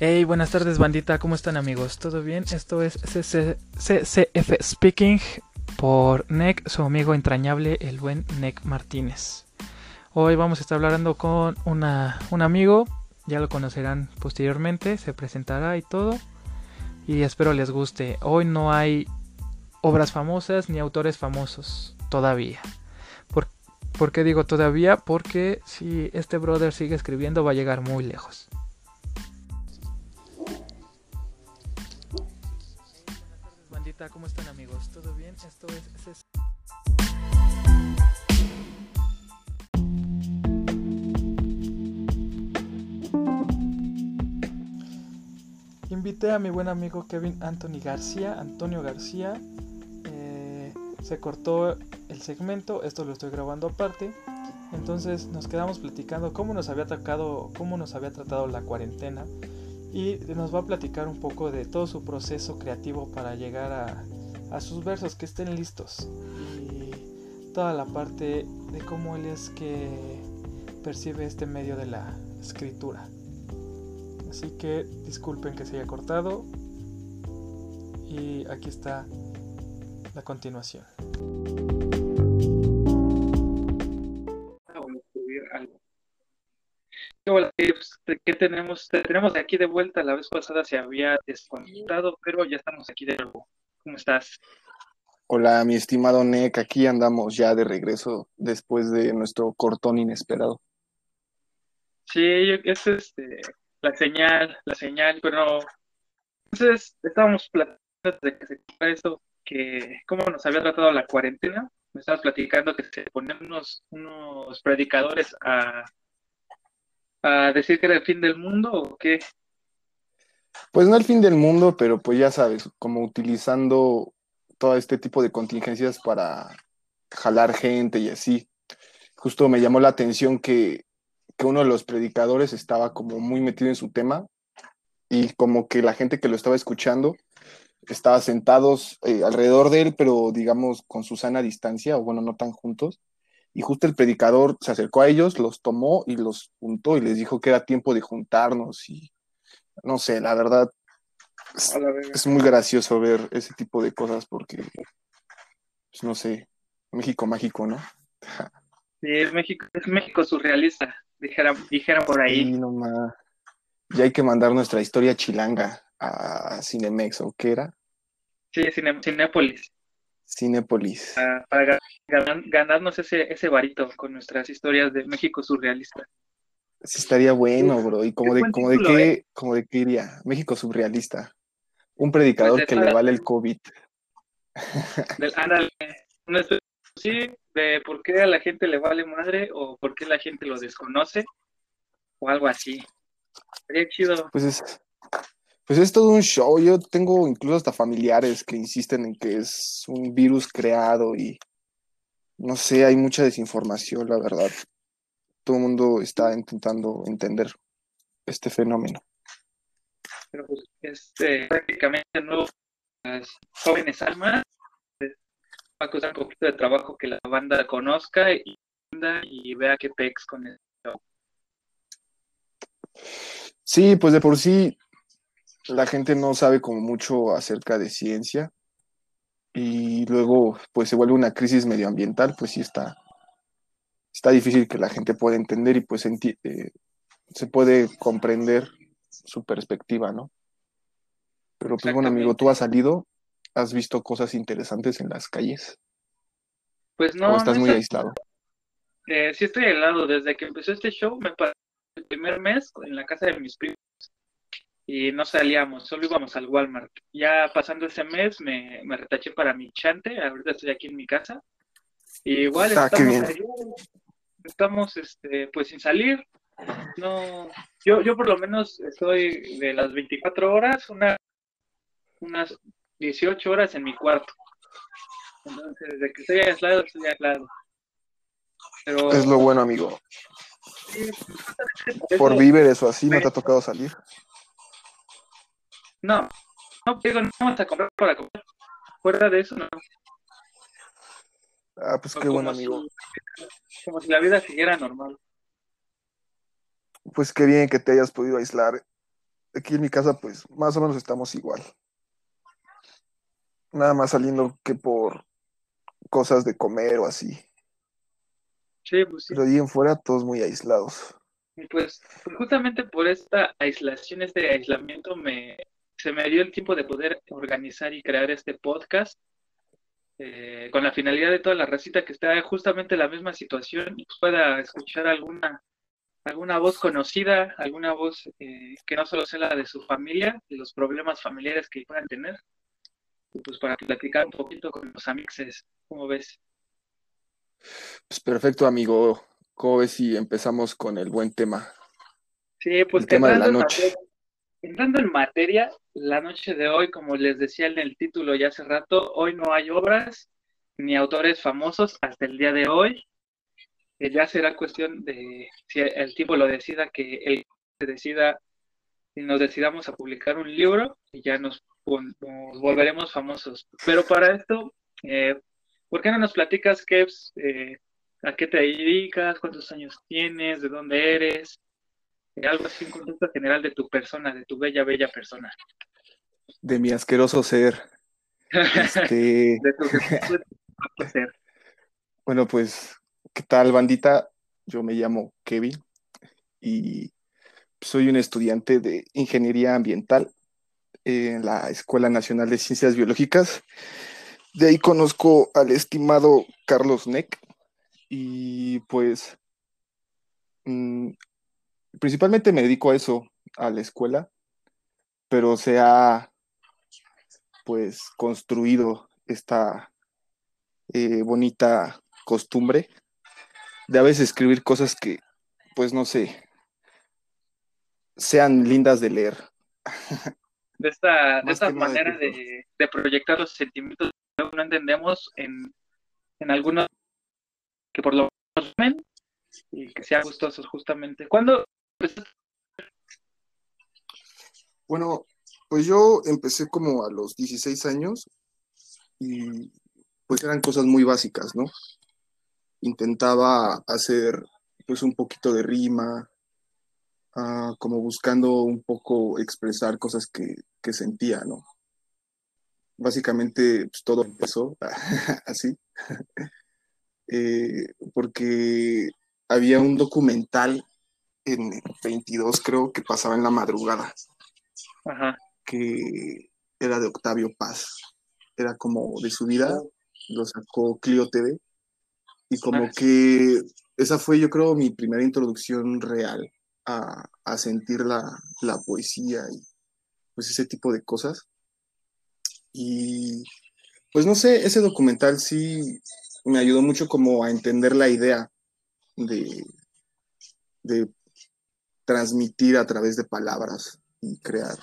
Hey, buenas tardes bandita, ¿cómo están amigos? ¿Todo bien? Esto es CCF Speaking por NEC, su amigo entrañable, el buen NEC Martínez. Hoy vamos a estar hablando con una, un amigo, ya lo conocerán posteriormente, se presentará y todo. Y espero les guste. Hoy no hay obras famosas ni autores famosos, todavía. ¿Por, ¿Por qué digo todavía? Porque si este brother sigue escribiendo va a llegar muy lejos. ¿Cómo están amigos? ¿Todo bien? Esto es... Invité a mi buen amigo Kevin Anthony García, Antonio García. Eh, se cortó el segmento, esto lo estoy grabando aparte. Entonces nos quedamos platicando cómo nos había atacado, cómo nos había tratado la cuarentena y nos va a platicar un poco de todo su proceso creativo para llegar a, sus versos que estén listos y toda la parte de cómo él es que percibe este medio de la escritura. Así que disculpen que se haya cortado y aquí está la continuación. Hola, ¿qué tenemos? tenemos aquí de vuelta. La vez pasada se había desconectado, pero ya estamos aquí de nuevo. ¿Cómo estás? Hola, mi estimado Nick. Aquí andamos ya de regreso después de nuestro cortón inesperado. Sí, es este, la señal, la señal, pero entonces estábamos platicando de que se eso, que cómo nos había tratado la cuarentena. Me estabas platicando que se ponían unos, unos predicadores a a decir que era el fin del mundo o qué? Pues no el fin del mundo, pero pues ya sabes, como utilizando todo este tipo de contingencias para jalar gente y así. Justo me llamó la atención que, uno de los predicadores estaba como muy metido en su tema y como que la gente que lo estaba escuchando estaba sentados eh, alrededor de él, pero digamos con su sana distancia, o bueno, no tan juntos y justo el predicador se acercó a ellos, los tomó y los juntó y les dijo que era tiempo de juntarnos y no sé, la verdad es, muy gracioso ver ese tipo de cosas porque, pues, no sé, México mágico, ¿no? Sí, es México, es México surrealista, dijera, dijera por ahí. Sí, no Ya hay que mandar nuestra historia chilanga a Cinemex, ¿o qué era? Sí, Cinépolis. Cinépolis. para ganarnos ese, ese varito con nuestras historias de México surrealista. Sí, estaría bueno, bro. ¿Y como de, como de qué, ¿eh? como de qué iría? México surrealista. Un predicador pues que le vale el COVID. sí, de por qué a la gente le vale madre o por qué la gente lo desconoce o algo así. Sería chido. Pues es, pues es todo un show. Yo tengo incluso hasta familiares que insisten en que es un virus creado y no sé, hay mucha desinformación, la verdad. Todo el mundo está intentando entender este fenómeno. Pero pues, este, prácticamente no las jóvenes almas va a costar un poquito de trabajo que la banda conozca y, y vea qué pex con esto. Sí, pues de por sí la gente no sabe como mucho acerca de ciencia y luego pues se vuelve una crisis medioambiental, pues sí está, está difícil que la gente pueda entender y pues eh, se puede comprender su perspectiva, ¿no? Pero pues bueno, amigo, tú has salido, has visto cosas interesantes en las calles. Pues no. ¿O estás muy aislado? Eh, sí estoy aislado. Desde que empezó este show, me pasé el primer mes en la casa de mis primos y no salíamos, solo íbamos al Walmart. Ya pasando ese mes me, me retaché para mi chante, ahorita estoy aquí en mi casa. Y igual ah, estamos, estamos este, pues sin salir. No, yo, yo por lo menos estoy de las 24 horas, una, unas 18 horas en mi cuarto. Entonces, desde que estoy aislado, estoy aislado. Pero, es lo bueno, amigo. Por víveres o así, ¿no te ha tocado salir? No, no, digo, no vamos a comprar para comer. Fuera de eso, no. Ah, pues qué bueno, amigo. como si la vida siguiera normal. Pues qué bien que te hayas podido aislar. aquí en mi casa, pues más o menos estamos igual. Nada más saliendo que por cosas de comer o así. Sí, pues sí. Pero ahí en fuera todos muy aislados. Pues, pues, justamente por esta aislación, este aislamiento, me, se me dio el tiempo de poder organizar y crear este podcast eh, con la finalidad de toda la recita que está justamente en la misma situación y pueda escuchar alguna, alguna voz conocida, alguna voz eh, que no solo sea la de su familia y los problemas familiares que puedan tener, pues para platicar un poquito con los amixes, ¿cómo ves? Pues perfecto, amigo. ¿Cómo ves si empezamos con el buen tema? Sí, pues el tema de la noche. Entrando en materia, la noche de hoy, como les decía en el título ya hace rato, hoy no hay obras ni autores famosos hasta el día de hoy. Eh, ya será cuestión de si el tiempo lo decida, que él se decida y nos decidamos a publicar un libro y ya nos, volveremos famosos. Pero para esto, eh, ¿por qué no nos platicas, Kevs, eh, a qué te dedicas, cuántos años tienes, de dónde eres? Algo así, un concepto general de tu persona, de tu bella, bella persona. De mi asqueroso ser. Este... de tu ser. Bueno, pues, ¿qué tal, bandita? Yo me llamo Kevin y soy un estudiante de Ingeniería Ambiental en la Escuela Nacional de Ciencias Biológicas. De ahí conozco al estimado Carlos Neck y pues mm, principalmente me dedico a eso, a la escuela, pero se ha pues construido esta eh, bonita costumbre de a veces escribir cosas que pues no sé, sean lindas de leer. De esta, de esta manera de, proyectar los sentimientos que no entendemos en, en algunos que por lo menos ven y que sean gustosos justamente. ¿Cuándo Bueno, pues yo empecé como a los 16 años y pues eran cosas muy básicas, ¿no? Intentaba hacer pues un poquito de rima, ah, como buscando un poco expresar cosas que, sentía, ¿no? Básicamente pues, todo empezó así, eh, porque había un documental en 22 creo que pasaba en la madrugada, que era de Octavio Paz, era como de su vida, lo sacó Clio TV, y como que esa fue yo creo mi primera introducción real a, sentir la, la, poesía y pues ese tipo de cosas. Y pues no sé, ese documental sí me ayudó mucho como a entender la idea de, de transmitir a través de palabras y crear,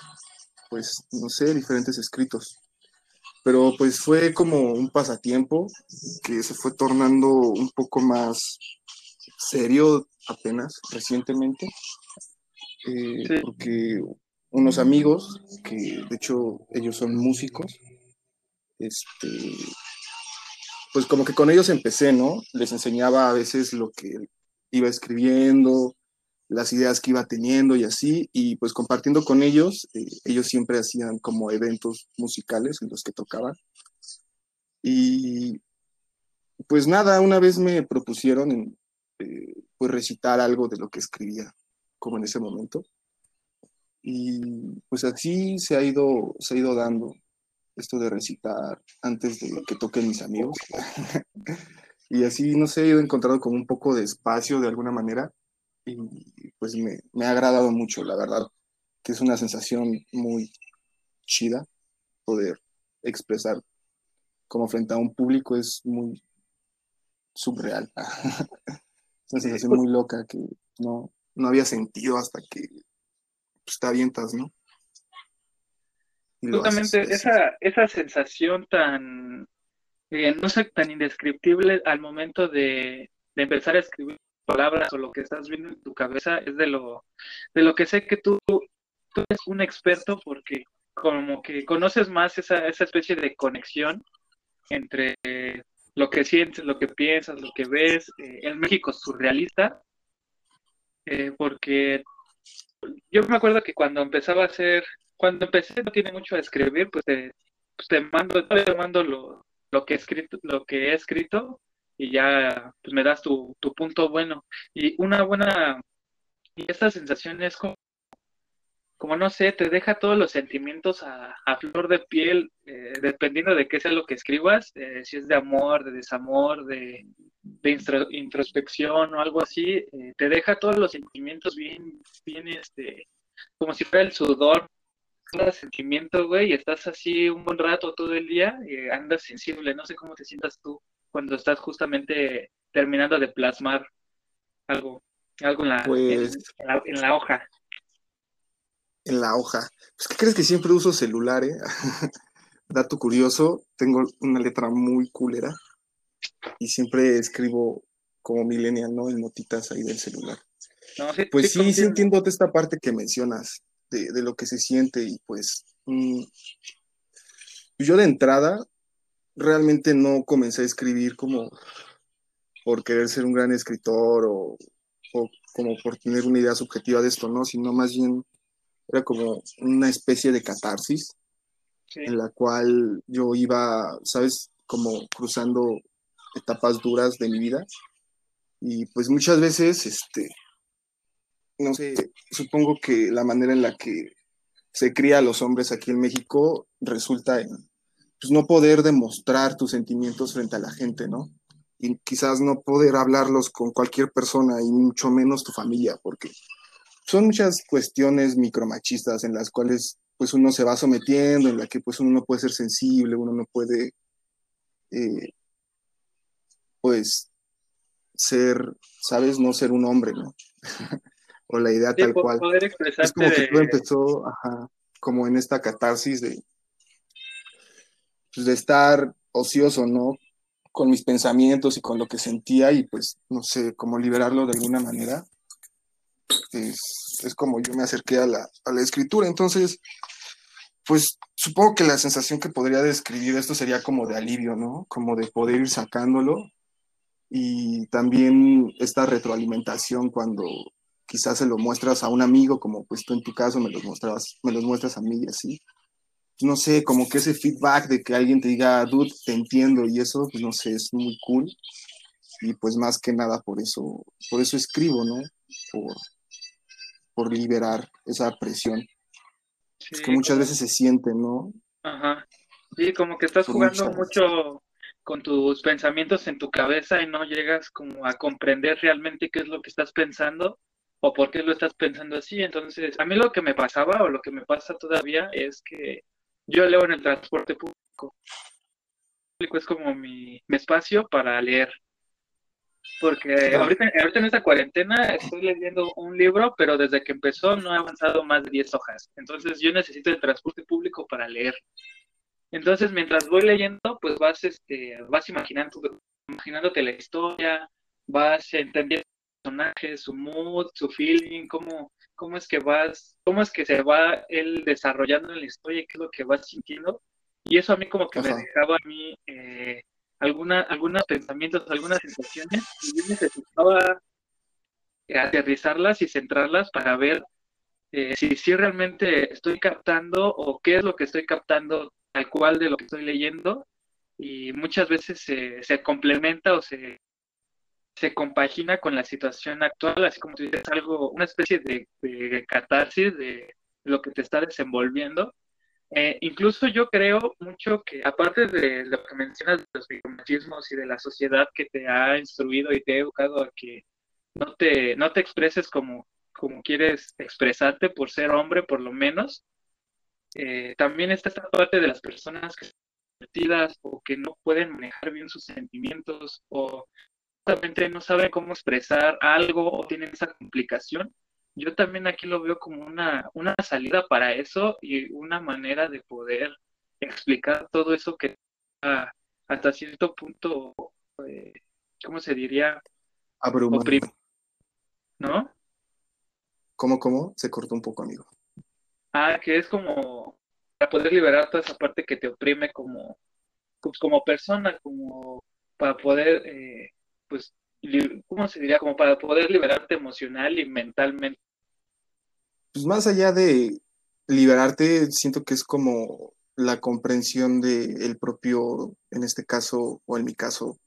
pues, no sé, diferentes escritos. Pero pues fue como un pasatiempo que se fue tornando un poco más serio apenas recientemente, eh, porque unos amigos, que de hecho ellos son músicos, este, pues como que con ellos empecé, ¿no? Les enseñaba a veces lo que iba escribiendo, las ideas que iba teniendo y así, y pues compartiendo con ellos, eh, ellos siempre hacían como eventos musicales en los que tocaban. Y pues nada, una vez me propusieron eh, pues recitar algo de lo que escribía, como en ese momento. Y pues así se ha ido, se ha ido dando esto de recitar antes de que toquen mis amigos. y así, no sé, he ido encontrando como un poco de espacio de alguna manera pues me, me, ha agradado mucho, la verdad, que es una sensación muy chida poder expresar como frente a un público es muy subreal. es una sensación muy loca que no, no había sentido hasta que pues, te avientas, ¿no? Justamente esa, esa sensación tan, eh, no sé, tan indescriptible al momento de, de empezar a escribir palabras o lo que estás viendo en tu cabeza es de lo, de lo que sé que tú, tú eres un experto porque como que conoces más esa, esa especie de conexión entre lo que sientes, lo que piensas, lo que ves, eh, el México surrealista, eh, porque yo me acuerdo que cuando empezaba a hacer, cuando empecé no tiene mucho a escribir, pues te, pues te mando, te mando lo, lo que escrito, lo que he escrito y ya pues me das tu, tu punto bueno. Y una buena, y esta sensación es como como no sé, te deja todos los sentimientos a, flor de piel, eh, dependiendo de qué sea lo que escribas, eh, si es de amor, de desamor, de, introspección o algo así, eh, te deja todos los sentimientos bien, bien, este, como si fuera el sudor, cada sentimiento, güey, y estás así un buen rato todo el día y andas sensible, no sé cómo te sientas tú cuando estás justamente terminando de plasmar algo, algo en la, pues en la hoja en la hoja. Pues, ¿qué crees que siempre uso celular, eh? Dato curioso, tengo una letra muy culera y siempre escribo como millennial, ¿no? En notitas ahí del celular. pues sí, sí, entiendo esta parte que mencionas de, lo que se siente y pues mm, yo de entrada realmente no comencé a escribir como por querer ser un gran escritor o, o como por tener una idea subjetiva de esto, ¿no? Sino más bien era como una especie de catarsis en la cual yo iba, ¿sabes? Como cruzando etapas duras de mi vida. Y pues muchas veces, este, no sé, supongo que la manera en la que se cría a los hombres aquí en México resulta en pues, no poder demostrar tus sentimientos frente a la gente, ¿no? Y quizás no poder hablarlos con cualquier persona y mucho menos tu familia, porque son muchas cuestiones micromachistas en las cuales pues uno se va sometiendo, en la que pues uno no puede ser sensible, uno no puede eh, pues ser, ¿sabes? No ser un hombre, ¿no? o la idea tal cual. es como que todo empezó, como en esta catarsis de, pues, de estar ocioso, ¿no? Con mis pensamientos y con lo que sentía y pues, no sé, cómo liberarlo de alguna manera es, como yo me acerqué a la, escritura. Entonces, pues supongo que la sensación que podría describir esto sería como de alivio, ¿no? Como de poder ir sacándolo y también esta retroalimentación cuando quizás se lo muestras a un amigo, como pues tú en tu caso me los muestras, me los muestras a mí y así. No sé, como que ese feedback de que alguien te diga, dude, te entiendo y eso, pues no sé, es muy cool. Y pues más que nada por eso, por eso escribo, ¿no? Por, por liberar esa presión. es que muchas veces se siente, ¿no? Ajá. Sí, como que estás jugando mucho con tus pensamientos en tu cabeza y no llegas como a comprender realmente qué es lo que estás pensando o por qué lo estás pensando así. Entonces, a mí lo que me pasaba o lo que me pasa todavía es que yo leo en el transporte público. Es como mi, mi espacio para leer. Porque ahorita, ahorita en esta cuarentena estoy leyendo un libro, pero desde que empezó no he avanzado más de 10 hojas. Entonces yo necesito el transporte público para leer. Entonces mientras voy leyendo, pues vas, este, vas imaginando, imaginándote la historia, vas entendiendo personajes, su mood, su feeling, cómo, cómo es que vas, cómo es que se va él desarrollando en la historia, qué es lo que vas sintiendo. Y eso a mí como que me dejaba a mí eh, alguna, algunos pensamientos, algunas sensaciones, y yo necesitaba aterrizarlas y centrarlas para ver eh, si, si realmente estoy captando o qué es lo que estoy captando tal cual de lo que estoy leyendo y muchas veces se complementa o se, se compagina con la situación actual, así como tú dices, algo, una especie de, de catarsis de lo que te está desenvolviendo. Eh, incluso yo creo mucho que, aparte de lo que mencionas de los micromachismos y de la sociedad que te ha instruido y te ha educado a que no te, no te expreses como, como quieres expresarte por ser hombre, por lo menos, eh, también está esta parte de las personas que están o que no pueden manejar bien sus sentimientos o justamente no saben cómo expresar algo o tienen esa complicación yo también aquí lo veo como una, una salida para eso y una manera de poder explicar todo eso que hasta cierto punto, eh, ¿cómo se diría? Abrumado. ¿No? ¿Cómo, cómo? Se cortó un poco, amigo. Ah, que es como para poder liberar toda esa parte que te oprime como, pues, como persona, como para poder, eh, pues, ¿cómo se diría? Como para poder liberarte emocional y mentalmente. pues más allá de liberarte, siento que es como la comprensión del propio, en este caso, o en mi caso,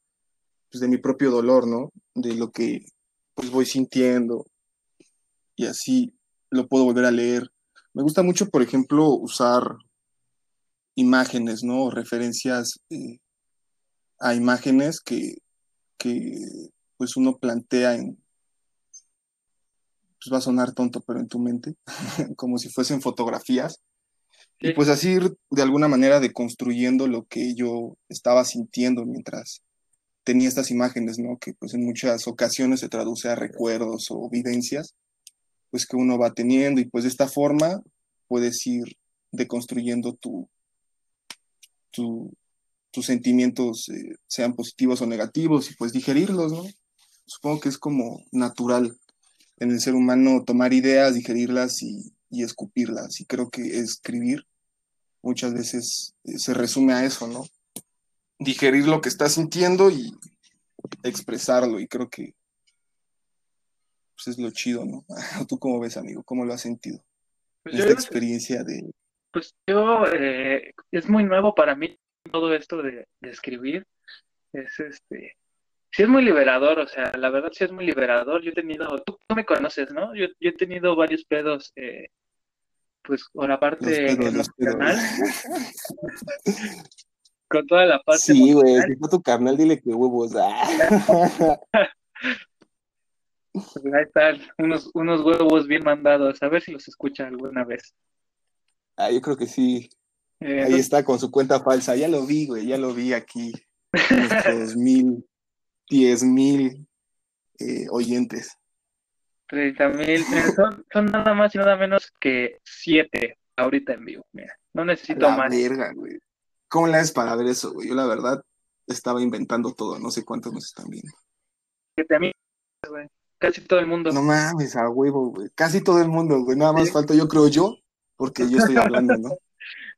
pues de mi propio dolor, ¿no? De lo que pues voy sintiendo y así lo puedo volver a leer. Me gusta mucho, por ejemplo, usar imágenes, ¿no? Referencias eh, a imágenes que, que pues uno plantea en, pues va a sonar tonto, pero en tu mente, como si fuesen fotografías. Y pues así ir de alguna manera deconstruyendo lo que yo estaba sintiendo mientras tenía estas imágenes, ¿no? Que pues en muchas ocasiones se traduce a recuerdos o vivencias, pues que uno va teniendo y pues de esta forma puedes ir deconstruyendo tu, tus sentimientos, eh, sean positivos o negativos, y pues digerirlos, ¿no? Supongo que es como natural en el ser humano tomar ideas, digerirlas y, escupirlas. Y creo que escribir muchas veces eh, se resume a eso, ¿no? Digerir lo que estás sintiendo y expresarlo. Y creo que pues, es lo chido, ¿no? ¿Tú cómo ves, amigo? ¿Cómo lo has sentido? Pues esta experiencia de... Pues yo, eh, es muy nuevo para mí todo esto de, de escribir. Es este, sí es muy liberador, o sea, la verdad sí es muy liberador. Yo he tenido, tú, me conoces, ¿no? Yo, yo, he tenido varios pedos, eh, pues con la parte emocional. con toda la parte Sí, güey, si fue tu carnal, dile que huevos. Ah. Pues ahí están, unos, unos huevos bien mandados, a ver si los escucha alguna vez. Ah, yo creo que sí. Eh, ahí está con su cuenta falsa, ya lo vi, güey, ya lo vi aquí. Nuestros mil 10 mil eh, oyentes. 30 mil, son, nada más y nada menos que 7 ahorita en vivo. Mira, no necesito la más. Verga, güey. ¿Cómo le haces para ver eso, güey? Yo la verdad estaba inventando todo, no sé cuántos nos están viendo. mil, güey. Casi todo el mundo. No mames, a huevo, güey. Casi todo el mundo, güey. Nada más falta yo creo yo, porque yo estoy hablando, ¿no?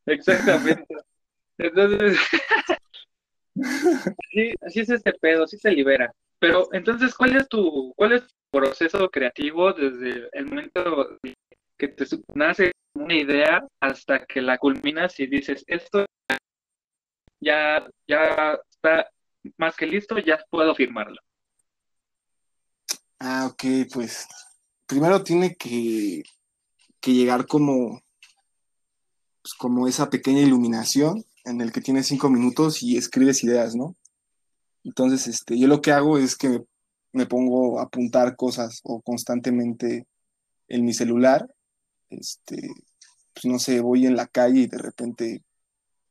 Exactamente. Entonces, Sí, así es este pedo, sí se libera. Pero entonces, ¿cuál es tu, cuál es tu proceso creativo desde el momento que te nace una idea hasta que la culminas y dices, esto ya, ya está más que listo, ya puedo firmarlo? Ah, ok, pues primero tiene que, que llegar como, pues, como esa pequeña iluminación en el que tienes cinco minutos y escribes ideas, ¿no? Entonces, este, yo lo que hago es que me, pongo a apuntar cosas o constantemente en mi celular. Este, pues no sé, voy en la calle y de repente,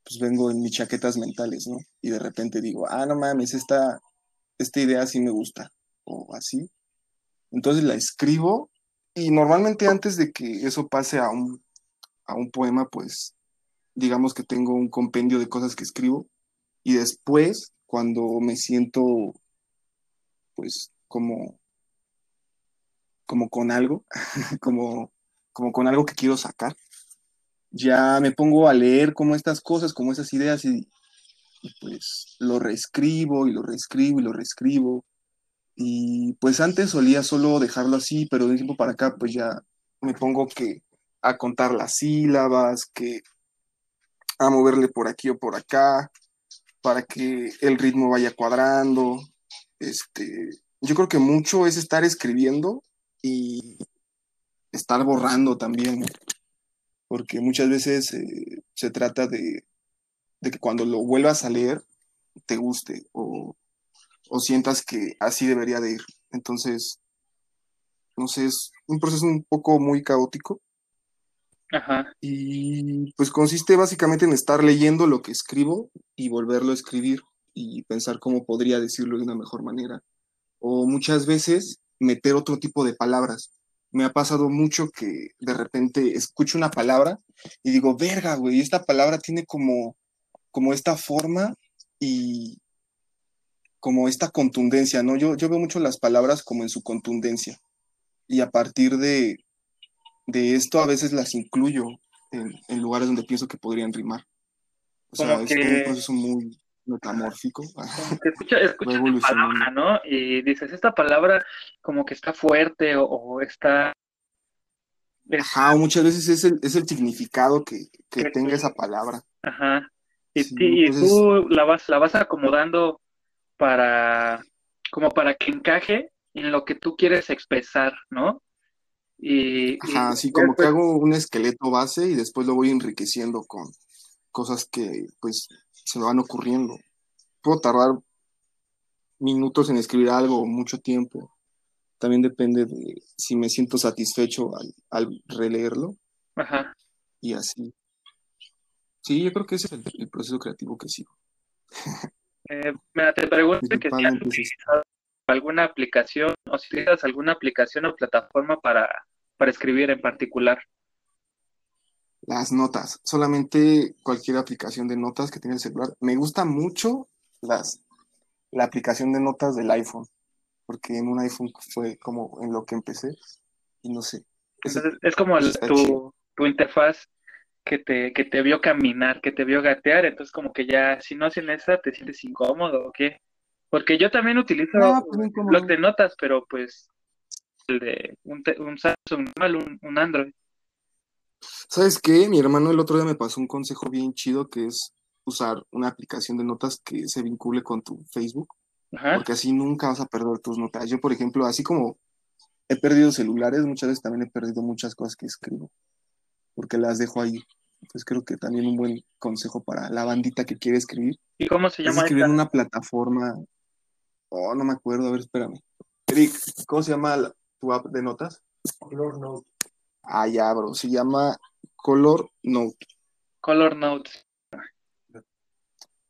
pues vengo en mis chaquetas mentales, ¿no? Y de repente digo, ah, no mames, esta, esta idea sí me gusta, o así. Entonces la escribo y normalmente antes de que eso pase a un, a un poema, pues digamos que tengo un compendio de cosas que escribo y después, cuando me siento, pues, como, como con algo, como, como con algo que quiero sacar, ya me pongo a leer como estas cosas, como esas ideas y, pues lo reescribo y lo reescribo y lo reescribo. Y pues antes solía solo dejarlo así, pero de un tiempo para acá pues ya me pongo que a contar las sílabas, que a moverle por aquí o por acá para que el ritmo vaya cuadrando. Este, yo creo que mucho es estar escribiendo y estar borrando también, porque muchas veces eh, se trata de, que cuando lo vuelvas a leer te guste o, o sientas que así debería de ir. Entonces, no sé, es un proceso un poco muy caótico, Ajá. Y pues consiste básicamente en estar leyendo lo que escribo y volverlo a escribir y pensar cómo podría decirlo de una mejor manera. O muchas veces meter otro tipo de palabras. Me ha pasado mucho que de repente escucho una palabra y digo, verga, güey, esta palabra tiene como, como esta forma y como esta contundencia, ¿no? Yo, yo veo mucho las palabras como en su contundencia. Y a partir de, de esto a veces las incluyo en, lugares donde pienso que podrían rimar. O sea, es un proceso muy metamórfico. Que escucha, escucha palabra, ¿no? Y dices, esta palabra como que está fuerte o, está Ajá, muchas veces es el, es el significado que, que tenga esa palabra. Ajá. Y, tú la vas, la vas acomodando para, como para que encaje en lo que tú quieres expresar, ¿no? Y, Ajá, sí, como que hago un esqueleto base y después lo voy enriqueciendo con cosas que pues se me van ocurriendo. Puedo tardar minutos en escribir algo, mucho tiempo. También depende de si me siento satisfecho al, releerlo. Ajá. Y así. Sí, yo creo que ese es el, proceso creativo que sigo. Eh, te pregunto que si has utilizado alguna aplicación o si tienes alguna aplicación o plataforma para, para escribir en particular. Las notas, solamente cualquier aplicación de notas que tenga el celular. Me gusta mucho las, la aplicación de notas del iPhone, porque en un iPhone fue como en lo que empecé y no sé. Es, como tu, tu interfaz que te, que te vio caminar, que te vio gatear, entonces como que ya, si no hacen esa, te sientes incómodo o qué. Porque yo también utilizo pues, un blog de notas, pero pues el de un, un Samsung un, un Android. ¿Sabes qué? Mi hermano el otro día me pasó un consejo bien chido que es usar una aplicación de notas que se vincule con tu Facebook, porque así nunca vas a perder tus notas. Yo, por ejemplo, así como he perdido celulares, muchas veces también he perdido muchas cosas que escribo, porque las dejo ahí. Entonces creo que también un buen consejo para la bandita que quiere escribir. ¿Y cómo se llama? Es escribir en una plataforma. Oh, no me acuerdo, a ver, espérame. Eric, ¿cómo se llama tu app de notas? Color Note. Ah, ya, bro. Se llama Color Note. Color Note.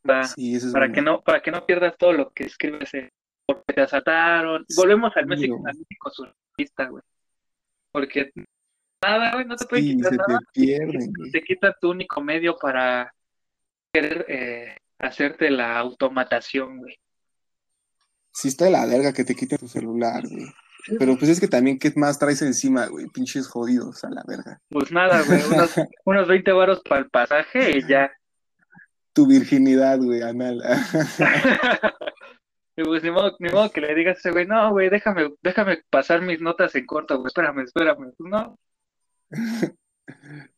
para que no, para que no pierdas todo lo que escribes porque te asaltaron. Volvemos al México, al México surrealista, güey. Porque nada, güey, no te puede quitar nada. Te, pierden, te quita tu único medio para querer eh, hacerte la automatación, güey. Sí está de la verga que te quite tu celular, güey. Pero pues es que también, ¿qué más traes encima, güey? Pinches jodidos a la verga. Pues nada, güey, unos, unos 20 varos para el pasaje y ya. Tu virginidad, güey, anal. y pues ni modo, ni modo que le digas a ese güey, no, güey, déjame, déjame pasar mis notas en corto, güey, espérame, espérame. Pues no,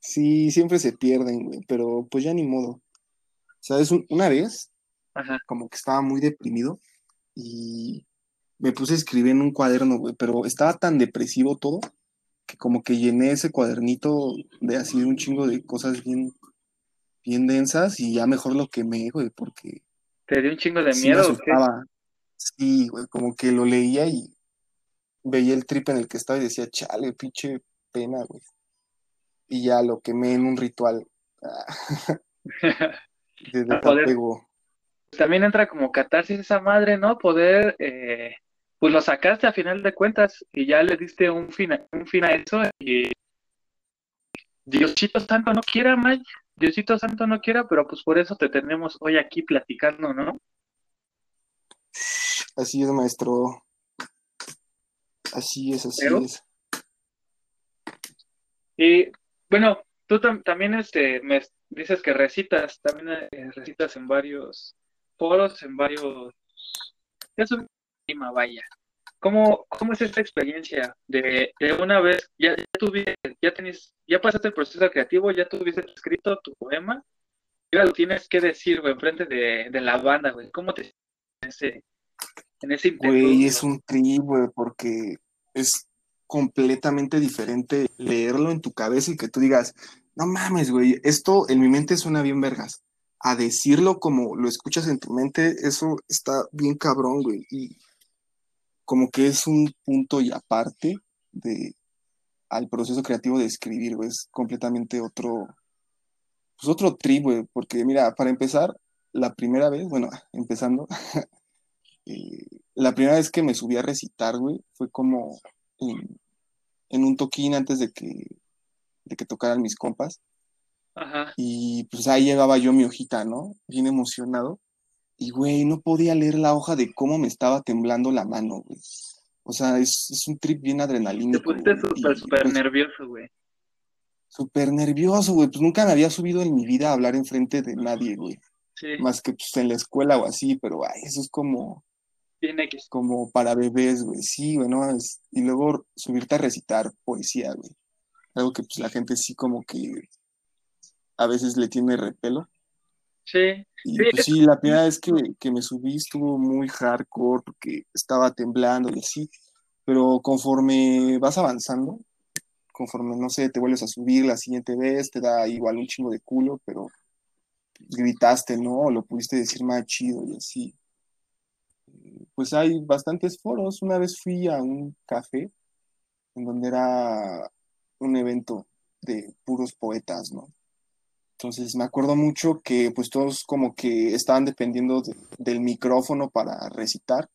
Sí, siempre se pierden, güey, pero pues ya ni modo. ¿Sabes? Una vez, como que estaba muy deprimido y me puse a escribir en un cuaderno, güey, pero estaba tan depresivo todo que como que llené ese cuadernito de así un chingo de cosas bien, bien densas y ya mejor lo quemé, güey, porque... ¿Te dio un chingo de miedo? Sí, güey, como que lo leía y veía el trip en el que estaba y decía, chale, pinche pena, güey y ya lo quemé en un ritual. También entra como catarsis esa madre, ¿no? Poder, eh, pues lo sacaste a final de cuentas y ya le diste un fin a, un fin a eso y Diosito Santo no quiera, May. Diosito Santo no quiera, pero pues por eso te tenemos hoy aquí platicando, ¿no? Así es, maestro. Así es, así es. Y bueno, tú también este, me dices que recitas, también eh, recitas en varios foros, en varios... Es un tema, vaya. ¿Cómo, ¿Cómo es esta experiencia de, de una vez, ya, tuviste, ya tenés, ya pasaste el proceso creativo, ya tuviste escrito tu poema, y lo tienes que decir, güey, enfrente de, de la banda, güey? ¿Cómo te ese, en ese Güey, es un tri, güey, porque es completamente diferente leerlo en tu cabeza y que tú digas, no mames, güey, esto en mi mente suena bien vergas. A decirlo como lo escuchas en tu mente, eso está bien cabrón, güey. Y como que es un punto y aparte de al proceso creativo de escribir, güey. Es completamente otro, pues otro trip, güey. Porque mira, para empezar, la primera vez, bueno, empezando, eh, la primera vez que me subí a recitar, güey, fue como en, un toquín antes de que, de que tocaran mis compas. Y pues ahí llegaba yo mi hojita, ¿no? Bien emocionado. Y, güey, no podía leer la hoja de cómo me estaba temblando la mano, güey. O sea, es, un trip bien adrenalínico. Te pusiste súper, súper pues nervioso, güey. Súper nervioso, güey. Pues nunca me había subido en mi vida a hablar enfrente de nadie, güey. Sí. Más que pues, en la escuela o así, pero ay, eso es como, como para bebés, güey. Sí, güey, Y luego subirte a recitar poesía, güey. algo que pues la gente sí como que a veces le tiene repelo. Sí. Y pues sí, la primera vez que, que, me subí estuvo muy hardcore porque estaba temblando y así, pero conforme vas avanzando, conforme, no sé, te vuelves a subir la siguiente vez, te da igual un chingo de culo, pero gritaste, ¿no? O lo pudiste decir más chido y así. Pues hay bastantes foros. Una vez fui a un café en donde era un evento de puros poetas, ¿no? Entonces me acuerdo mucho que pues todos como que estaban dependiendo del micrófono para recitar.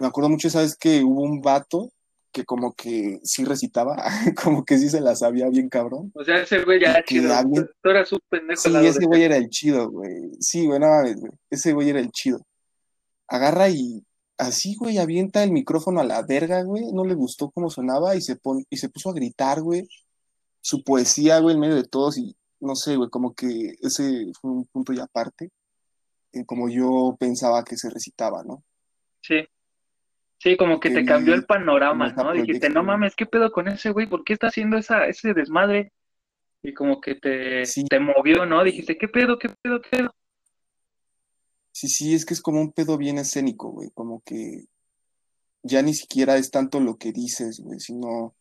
Me acuerdo mucho, ¿sabes? Que hubo un vato que como que sí recitaba, como que sí se la sabía bien cabrón. O sea, ese güey ya era chido. Tú eras un pendejo. Sí, ese güey era el chido, güey. Sí, güey, no güey. Ese güey era el chido. Agarra y así, güey, avienta el micrófono a la verga, güey. No le gustó cómo sonaba y se, pon... y se puso a gritar, güey. Su poesía, güey, en medio de todos y no sé, güey, como que ese fue un punto y aparte, en como yo pensaba que se recitaba, ¿no? Sí. Sí, como que te cambió el panorama, ¿no? Dijiste, no mames, ¿qué pedo con ese güey? ¿Por qué está haciendo esa, ese desmadre? Y como que te, te movió, ¿no? Dijiste, ¿qué pedo, qué pedo, qué pedo? Sí, sí, es que es como un pedo bien escénico, güey, como que ya ni siquiera es tanto lo que dices, güey, sino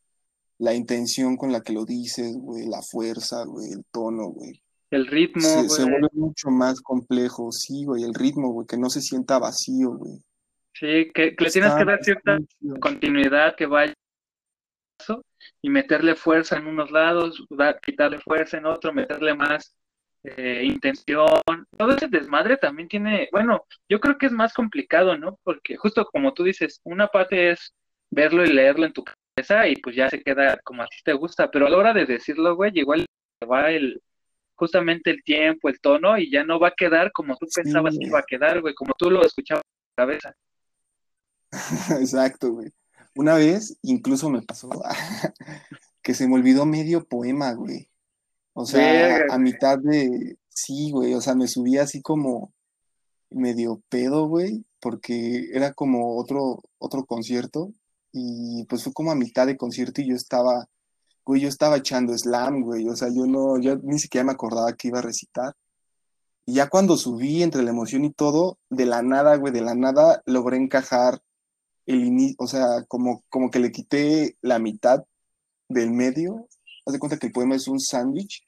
la intención con la que lo dices, güey, la fuerza, güey, el tono, güey. El ritmo, se, se, vuelve mucho más complejo, sí, güey, el ritmo, güey, que no se sienta vacío, güey. Sí, que, le tienes que dar cierta continuidad que vaya y meterle fuerza en unos lados, quitarle fuerza en otro, meterle más eh, intención. Todo ese desmadre también tiene, bueno, yo creo que es más complicado, ¿no? Porque justo como tú dices, una parte es verlo y leerlo en tu y pues ya se queda como a ti te gusta, pero a la hora de decirlo, güey, igual va el justamente el tiempo, el tono y ya no va a quedar como tú pensabas que iba a quedar, güey, como tú lo escuchabas en tu cabeza. Exacto, güey. Una vez incluso me pasó que se me olvidó medio poema, güey. O sea, a mitad de... Sí, güey, o sea, me subí así como medio pedo, güey, porque era como otro, otro concierto y pues fue como a mitad de concierto y yo estaba, güey, yo estaba echando slam, güey, o sea, yo no, yo ni siquiera me acordaba que iba a recitar. Y ya cuando subí entre la emoción y todo, de la nada, güey, de la nada logré encajar el inicio, o sea, como, como que le quité la mitad del medio. Haz de cuenta que el poema es un sándwich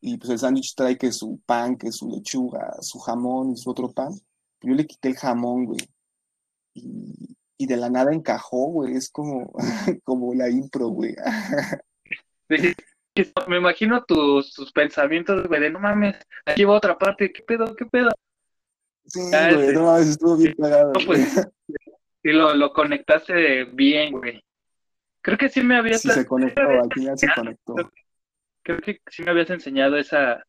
y pues el sándwich trae que su pan, que su lechuga, su jamón y su otro pan. Yo le quité el jamón, güey. Y, y de la nada encajó, güey. Es como, como la impro, güey. Me imagino tus, tus pensamientos, güey, de no mames, aquí va otra parte, ¿qué pedo, qué pedo? Sí, güey, no mames, estuvo bien cagado. No, pues, Sí, lo, lo conectaste bien, güey. Creo que sí me habías... Sí, se conectó, al final se conectó. Creo que sí me habías enseñado esa,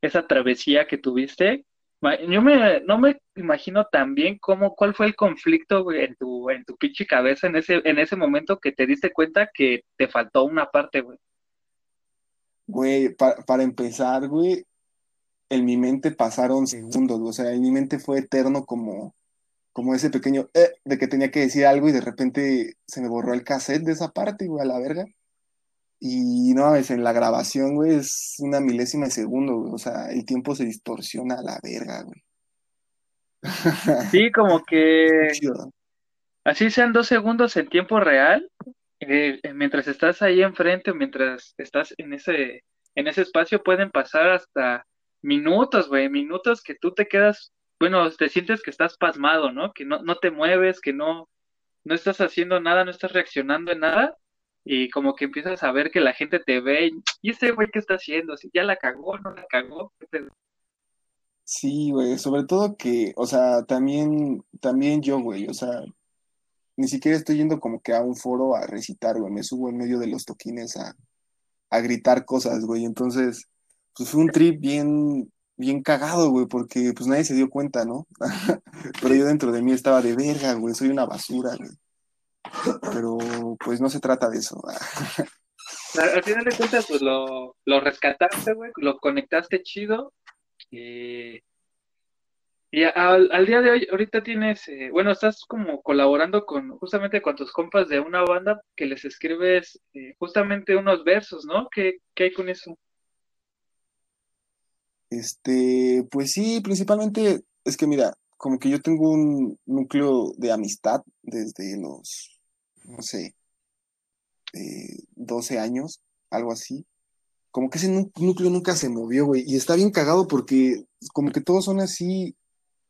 esa travesía que tuviste. Yo me, no me imagino tan bien cómo, cuál fue el conflicto, en tu, en tu pinche cabeza en ese, en ese momento que te diste cuenta que te faltó una parte, güey. Güey, para, para empezar, güey, en mi mente pasaron segundos, o sea, en mi mente fue eterno como como ese pequeño eh, de que tenía que decir algo y de repente se me borró el cassette de esa parte, güey, a la verga. Y no, es en la grabación, güey, es una milésima de segundo, güey. O sea, el tiempo se distorsiona a la verga, güey. Sí, como que así sean dos segundos en tiempo real, eh, mientras estás ahí enfrente, mientras estás en ese, en ese espacio, pueden pasar hasta minutos, güey, minutos que tú te quedas bueno, te sientes que estás pasmado, ¿no? Que no, no te mueves, que no, no estás haciendo nada, no estás reaccionando en nada, y como que empiezas a ver que la gente te ve, y, ese güey qué está haciendo, si ya la cagó, no la cagó. Sí, güey, sobre todo que, o sea, también, también yo, güey, o sea, ni siquiera estoy yendo como que a un foro a recitar, güey, me subo en medio de los toquines a, a gritar cosas, güey, entonces, pues fue un trip bien, bien cagado, güey, porque pues nadie se dio cuenta, ¿no? Pero yo dentro de mí estaba de verga, güey, soy una basura, güey. Pero pues no se trata de eso. Al final de cuentas, pues lo, lo rescataste, güey, lo conectaste chido y, Y al, al, día de hoy, ahorita tienes, eh, bueno, estás como colaborando con justamente con tus compas de una banda que les escribes eh, justamente unos versos, ¿no? ¿Qué, ¿Qué, hay con eso? Este, pues sí, principalmente es que mira, como que yo tengo un núcleo de amistad desde los, no sé, eh, 12 años, algo así. Como que ese núcleo nunca se movió, güey. Y está bien cagado porque como que todos son así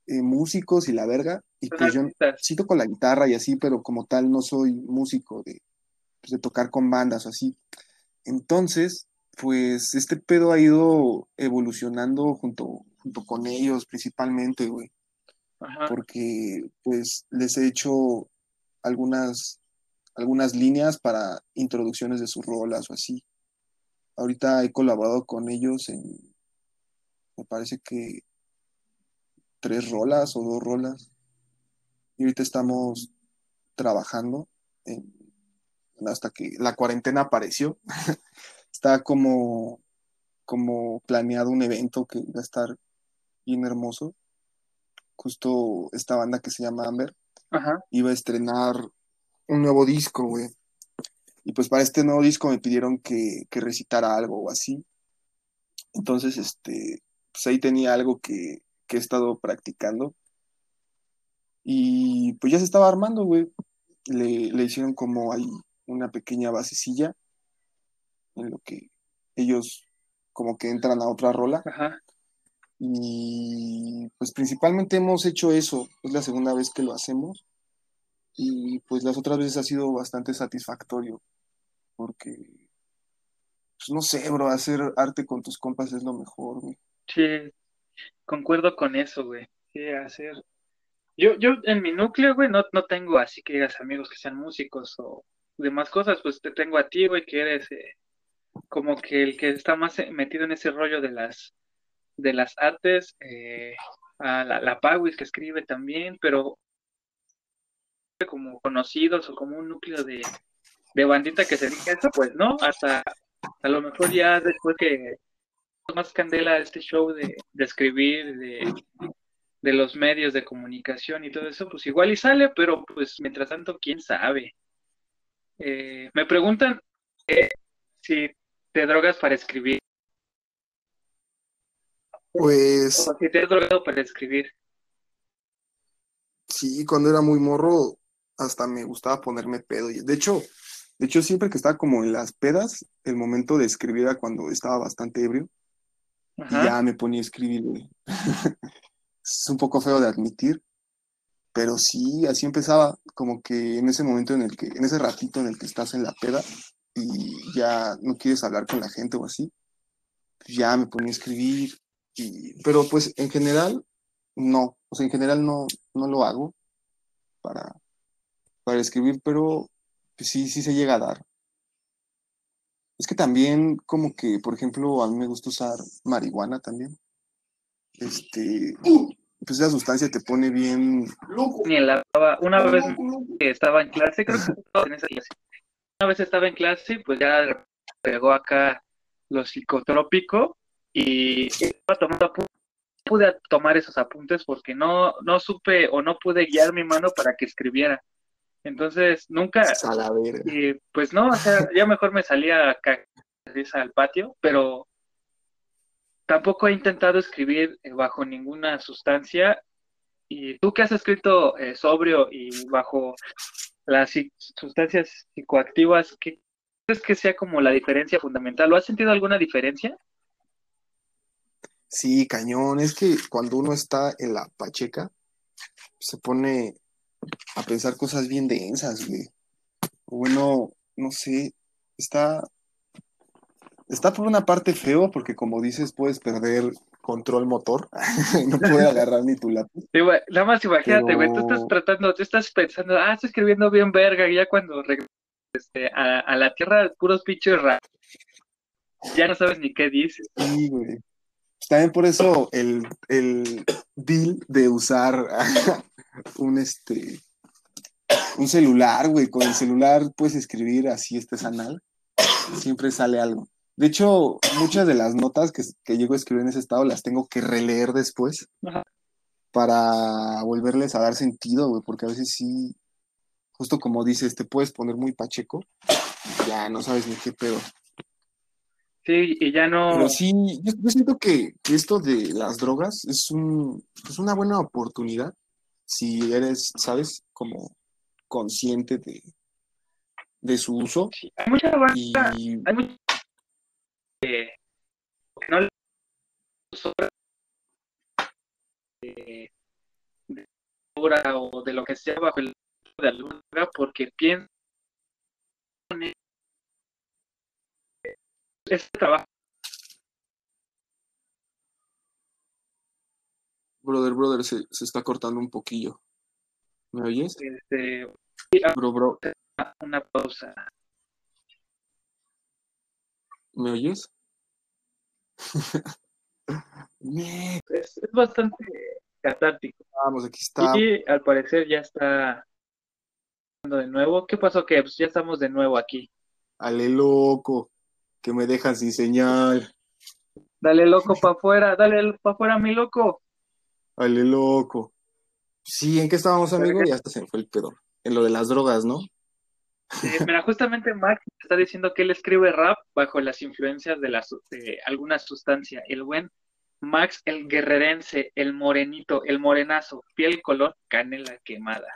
eh, músicos y la verga. Y pues yo sí toco la guitarra y así, pero como tal no soy músico de, pues, de tocar con bandas o así. Entonces, pues este pedo ha ido evolucionando junto, junto con ellos principalmente, güey. Porque pues les he hecho algunas, algunas líneas para introducciones de sus rolas o así. Ahorita he colaborado con ellos en, me parece que tres rolas o dos rolas. Y ahorita estamos trabajando hasta que la cuarentena apareció. Está como, como planeado un evento que va a estar bien hermoso justo esta banda que se llama Amber, iba a estrenar un nuevo disco, güey. Y pues para este nuevo disco me pidieron que, recitara algo o así. Entonces, este, pues ahí tenía algo que, he estado practicando. Y pues ya se estaba armando, güey. Le, le hicieron como ahí una pequeña basecilla en lo que ellos como que entran a otra rola. Ajá. Y pues principalmente hemos hecho eso, es la segunda vez que lo hacemos y pues las otras veces ha sido bastante satisfactorio porque pues no sé, bro, hacer arte con tus compas es lo mejor, güey. Sí, concuerdo con eso, güey. Sí, hacer yo yo en mi núcleo, güey, no no tengo así que digas amigos que sean músicos o demás cosas, pues te tengo a ti, güey, que eres eh, como que el que está más metido en ese rollo de las de las artes, eh, la, la Pawis que escribe también, pero como conocidos o como un núcleo de, de bandita que se dedica eso, pues no, hasta a lo mejor ya después que más candela este show de, de escribir, de, de los medios de comunicación y todo eso, pues igual y sale, pero pues mientras tanto, quién sabe. Eh, me preguntan eh, si te drogas para escribir. Pues. si te has drogado para escribir. Sí, cuando era muy morro, hasta me gustaba ponerme pedo. De hecho, de hecho, siempre que estaba como en las pedas, el momento de escribir era cuando estaba bastante ebrio. Y ya me ponía a escribir, es un poco feo de admitir, pero sí, así empezaba, como que en ese momento en el que, en ese ratito en el que estás en la peda y ya no quieres hablar con la gente o así, ya me ponía a escribir, pero pues en general, no. O sea, en general no, no lo hago para, para escribir, pero pues, sí, sí se llega a dar. Es que también, como que, por ejemplo, a mí me gusta usar marihuana también. Este, pues esa sustancia te pone bien. Ni la, una vez que estaba en clase, creo que en esa clase. Una vez estaba en clase, pues ya pegó acá lo psicotrópico y estaba tomando pude tomar esos apuntes porque no, no supe o no pude guiar mi mano para que escribiera. Entonces, nunca, y pues no, o sea, ya mejor me salía acá al patio, pero tampoco he intentado escribir eh, bajo ninguna sustancia. Y tú que has escrito eh, sobrio y bajo las sustancias psicoactivas, ¿qué crees que sea como la diferencia fundamental? ¿Lo has sentido alguna diferencia? Sí, cañón. Es que cuando uno está en la pacheca, se pone a pensar cosas bien densas, güey. Bueno, no sé, está, está por una parte feo porque como dices, puedes perder control motor no puedes agarrar ni tu lápiz. Sí, güey, nada más imagínate, güey, tú estás tratando, tú estás pensando, ah, estoy escribiendo bien verga, y ya cuando regresas este, a, a, la tierra, puros pinches raros, ya no sabes ni qué dices. Sí, güey. También por eso el, el deal de usar un este un celular, güey. Con el celular puedes escribir así este sanal. Siempre sale algo. De hecho, muchas de las notas que, que llego a escribir en ese estado las tengo que releer después. para volverles a dar sentido, güey, porque a veces sí, justo como dices, te puedes poner muy pacheco, ya no sabes ni qué pedo. Sí, y ya no. Pero sí, yo, siento que, esto de las drogas es, un, es una buena oportunidad si eres, ¿sabes? Como consciente de, de su uso. hay mucha y... hay mucha eh, no le de, de o de lo que sea bajo el de alguna porque piensa este trabajo. Brother, brother, se, se está cortando un poquillo. ¿Me oyes? Este, bro, bro. Una pausa. ¿Me oyes? es, es, bastante catártico. Vamos, aquí está. Y al parecer ya está de nuevo. ¿Qué pasó? Que pues ya estamos de nuevo aquí. Ale loco que me dejan sin señal. Dale loco para afuera, dale para afuera mi loco. Dale loco. Sí, ¿en qué estábamos, amigo? Ya hasta se me fue el pedo. En lo de las drogas, ¿no? mira, justamente Max está diciendo que él escribe rap bajo las influencias de, la, de alguna sustancia. El buen Max, el guerrerense, el morenito, el morenazo, piel color, canela quemada.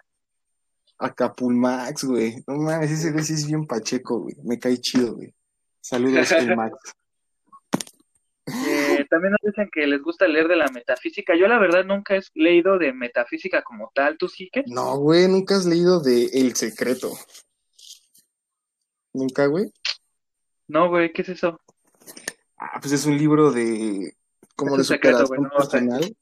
Acapul Max, güey. No mames, ese güey sí es bien pacheco, güey. Me cae chido, güey. Saludos, Max. También nos dicen que les gusta leer de la metafísica. Yo la verdad nunca he leído de metafísica como tal. ¿Tú sí que? No, güey, nunca has leído de El Secreto. ¿Nunca, güey? No, güey, ¿qué es eso? Ah, pues es un libro de... como de superación personal.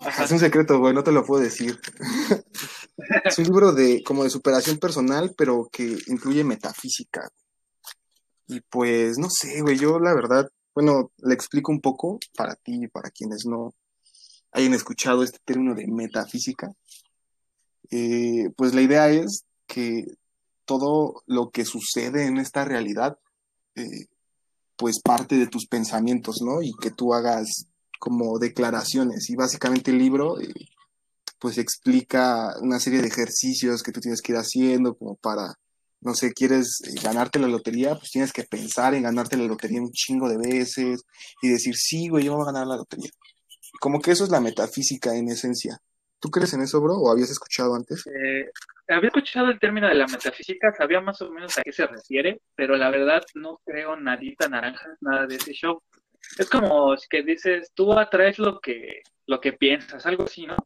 Es un secreto, güey, no te lo puedo decir. es un libro de como de superación personal, pero que incluye metafísica. Y pues, no sé, güey, yo la verdad, bueno, le explico un poco para ti y para quienes no hayan escuchado este término de metafísica. Eh, pues la idea es que todo lo que sucede en esta realidad, eh, pues parte de tus pensamientos, ¿no? Y que tú hagas como declaraciones. Y básicamente el libro, eh, pues explica una serie de ejercicios que tú tienes que ir haciendo como para no sé, quieres eh, ganarte la lotería, pues tienes que pensar en ganarte la lotería un chingo de veces y decir, sí, güey, yo me voy a ganar la lotería. Como que eso es la metafísica en esencia. ¿Tú crees en eso, bro? ¿O habías escuchado antes? Eh, había escuchado el término de la metafísica, sabía más o menos a qué se refiere, pero la verdad no creo nadita naranja, nada de ese show. Es como que dices, tú atraes lo que, lo que piensas, algo así, ¿no?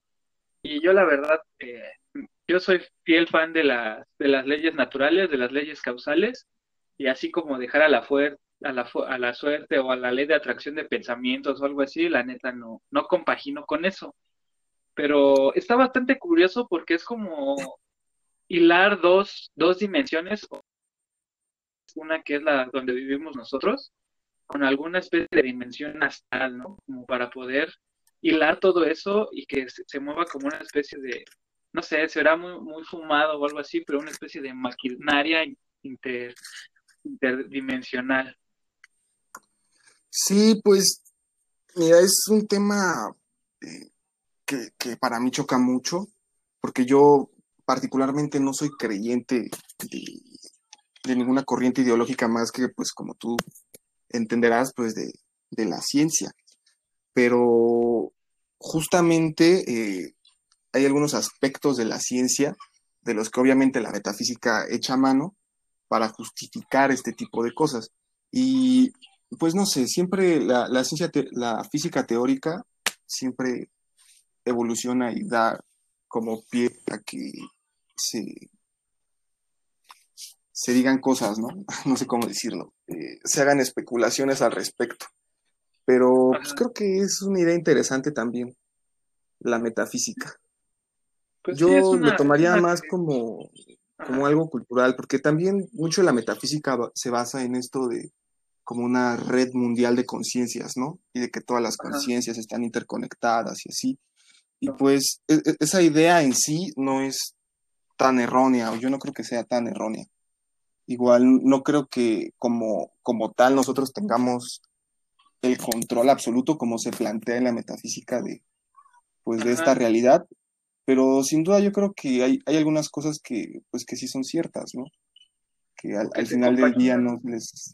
Y yo la verdad, eh, yo soy fiel fan de, las de las leyes naturales, de las leyes causales, y así como dejar a la, a, la a la suerte o a la ley de atracción de pensamientos o algo así, la neta no, no compagino con eso. Pero está bastante curioso porque es como hilar dos, dos dimensiones, una que es la donde vivimos nosotros, con alguna especie de dimensión astral, ¿no? Como para poder hilar todo eso y que se mueva como una especie de, no sé, será muy, muy fumado o algo así, pero una especie de maquinaria interdimensional. Sí, pues, mira, es un tema eh, que, para mí choca mucho, porque yo particularmente no soy creyente de, ninguna corriente ideológica más que, pues, como tú entenderás, pues, de, de la ciencia. Pero justamente eh, hay algunos aspectos de la ciencia de los que obviamente la metafísica echa mano para justificar este tipo de cosas. Y pues no sé, siempre la, ciencia, la física teórica siempre evoluciona y da como pie a que se, se digan cosas, ¿no? No sé cómo decirlo, eh, se hagan especulaciones al respecto. Pero pues, creo que es una idea interesante también, la metafísica. Pues Yo lo tomaría más como, como algo cultural, porque también mucho de la metafísica se basa en esto de como una red mundial de conciencias, ¿no? Y de que todas las conciencias están interconectadas y así. Y pues e, e, esa idea en sí no es tan errónea, o yo no creo que sea tan errónea. Igual no creo que como, como tal nosotros tengamos el control absoluto como se plantea en la metafísica de pues de esta realidad, pero sin duda yo creo que hay, hay algunas cosas que pues que sí son ciertas, ¿no? Que al, final del día no les...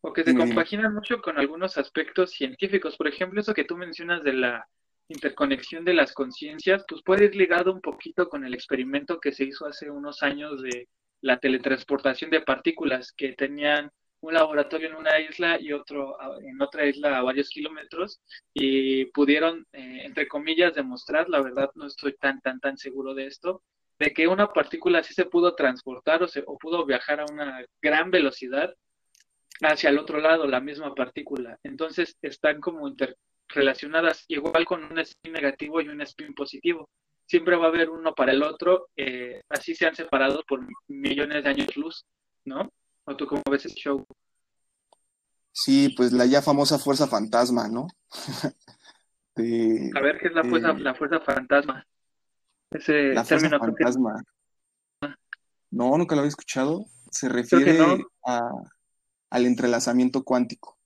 O que se compaginan mucho con algunos aspectos científicos. Por ejemplo, eso que tú mencionas de la interconexión de las conciencias, pues puede ir ligado un poquito con el experimento que se hizo hace unos años de la teletransportación de partículas que tenían un laboratorio en una isla y otro en otra isla a varios kilómetros y pudieron, eh, entre comillas, demostrar, la verdad no estoy tan, tan, tan seguro de esto, de que una partícula sí se pudo transportar o, se, o pudo viajar a una gran velocidad hacia el otro lado, la misma partícula. Entonces están como interrelacionadas, igual con un spin negativo y un spin positivo. Siempre va a haber uno para el otro, eh, así se han separado por millones de años luz, ¿no? ¿O tú cómo ves el show? Sí, pues la ya famosa fuerza fantasma, ¿no? a ver, ¿qué es la fuerza, la fuerza fantasma? Ese la fuerza fantasma. No, nunca lo había escuchado. Se refiere al entrelazamiento cuántico.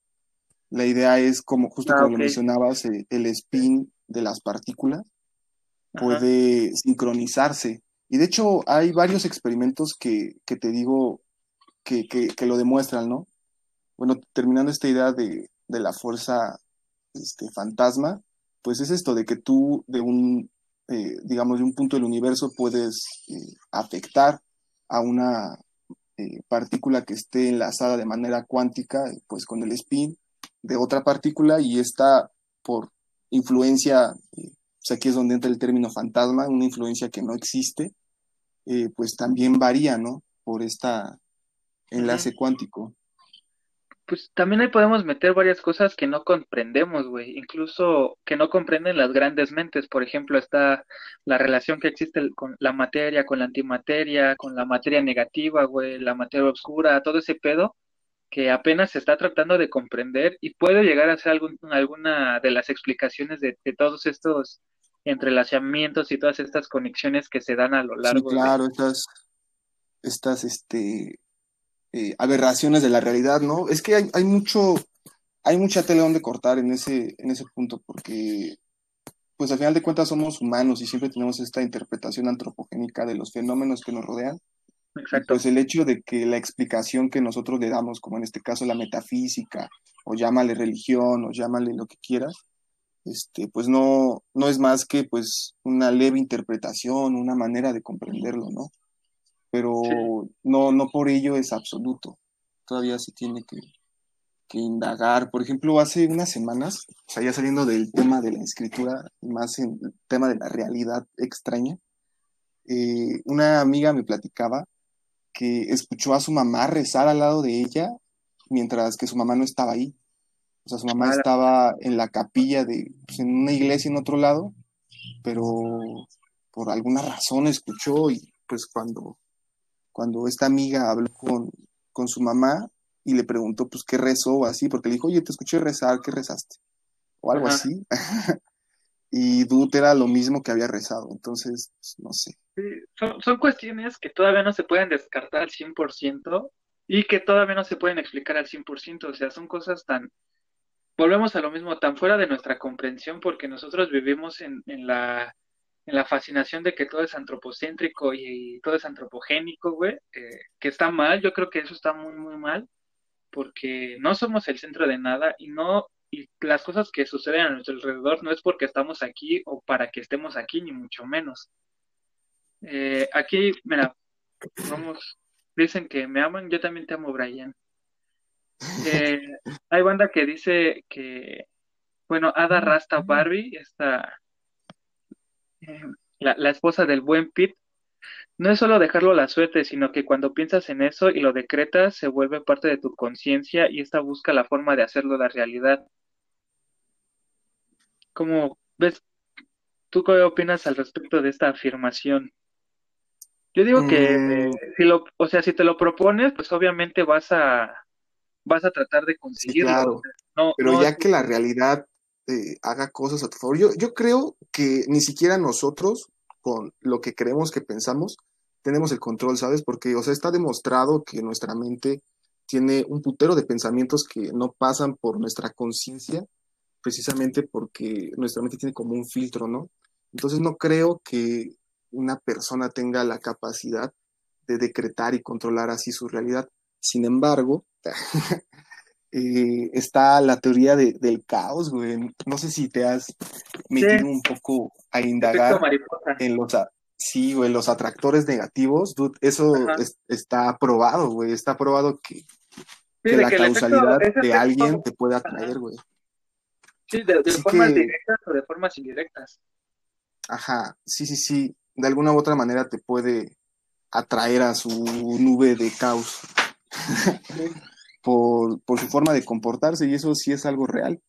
La idea es, como justo ah, como lo mencionabas, eh, el spin de las partículas puede sincronizarse. Y de hecho hay varios experimentos que, que te digo que, que, lo demuestran, ¿no? Bueno, terminando esta idea de, de la fuerza este, fantasma, pues es esto de que tú de un, eh, digamos, de un punto del universo puedes eh, afectar a una eh, partícula que esté enlazada de manera cuántica, pues con el spin de otra partícula y esta por influencia, pues aquí es donde entra el término fantasma, una influencia que no existe, pues también varía, ¿no? Por esta enlace cuántico. Pues también ahí podemos meter varias cosas que no comprendemos, güey, incluso que no comprenden las grandes mentes. Por ejemplo, está la relación que existe con la materia, con la antimateria, con la materia negativa, güey, la materia oscura, todo ese pedo que apenas se está tratando de comprender y puede llegar a ser algún, alguna de las explicaciones de, todos estos entrelazamientos y todas estas conexiones que se dan a lo largo. Sí, claro, estas, estas, este, eh, aberraciones de la realidad, ¿no? Es que hay, hay, mucho, hay mucha tela donde cortar en ese, en ese punto, porque pues al final de cuentas somos humanos y siempre tenemos esta interpretación antropogénica de los fenómenos que nos rodean. Exacto. Pues el hecho de que la explicación que nosotros le damos, como en este caso la metafísica, o llámale religión, o llámale lo que quieras, este, pues no, no es más que pues una leve interpretación, una manera de comprenderlo, ¿no? Pero no, no por ello es absoluto. Todavía se tiene que, indagar. Por ejemplo, hace unas semanas, o sea, ya saliendo del tema de la escritura, más en el tema de la realidad extraña, eh, una amiga me platicaba que escuchó a su mamá rezar al lado de ella mientras que su mamá no estaba ahí. O sea, su mamá estaba en la capilla de, pues, en una iglesia en otro lado, pero por alguna razón escuchó y pues cuando cuando esta amiga habló con, su mamá y le preguntó, pues, qué rezó o así, porque le dijo, oye, te escuché rezar, ¿qué rezaste? O algo así. y Dut era lo mismo que había rezado, entonces, pues, no sé. son, son cuestiones que todavía no se pueden descartar al 100% y que todavía no se pueden explicar al 100%, o sea, son cosas tan, volvemos a lo mismo, tan fuera de nuestra comprensión porque nosotros vivimos en, en la en la fascinación de que todo es antropocéntrico y, todo es antropogénico, güey, eh, que está mal, yo creo que eso está muy, muy mal, porque no somos el centro de nada y no, y las cosas que suceden a nuestro alrededor no es porque estamos aquí o para que estemos aquí, ni mucho menos. Eh, aquí, mira, vamos, dicen que me aman, yo también te amo, Brian. Eh, hay banda que dice que, bueno, Ada Rasta Barbie, esta la, esposa del buen Pete, no es solo dejarlo a la suerte, sino que cuando piensas en eso y lo decretas, se vuelve parte de tu conciencia y esta busca la forma de hacerlo la realidad. ¿Cómo ves? ¿Tú qué opinas al respecto de esta afirmación? Yo digo que mm. si lo, o sea, si te lo propones, pues obviamente vas a vas a tratar de conseguirlo. pero ya que la realidad eh, haga cosas a tu favor. Yo, yo creo que ni siquiera nosotros, con lo que creemos que pensamos, tenemos el control, ¿sabes? Porque, o sea, está demostrado que nuestra mente tiene un putero de pensamientos que no pasan por nuestra conciencia, precisamente porque nuestra mente tiene como un filtro, ¿no? Entonces no creo que una persona tenga la capacidad de decretar y controlar así su realidad. Sin embargo, eh, está la teoría del caos, güey. No sé si te has metido un poco a indagar en los, sí, güey, los atractores negativos. eso está probado, güey. Está probado que, la causalidad de alguien te puede atraer, güey. Sí, de, formas directas o de formas indirectas. Ajá, sí, sí, sí. De alguna u otra manera te puede atraer a su nube de caos. Por, por su forma de comportarse y eso sí es algo real,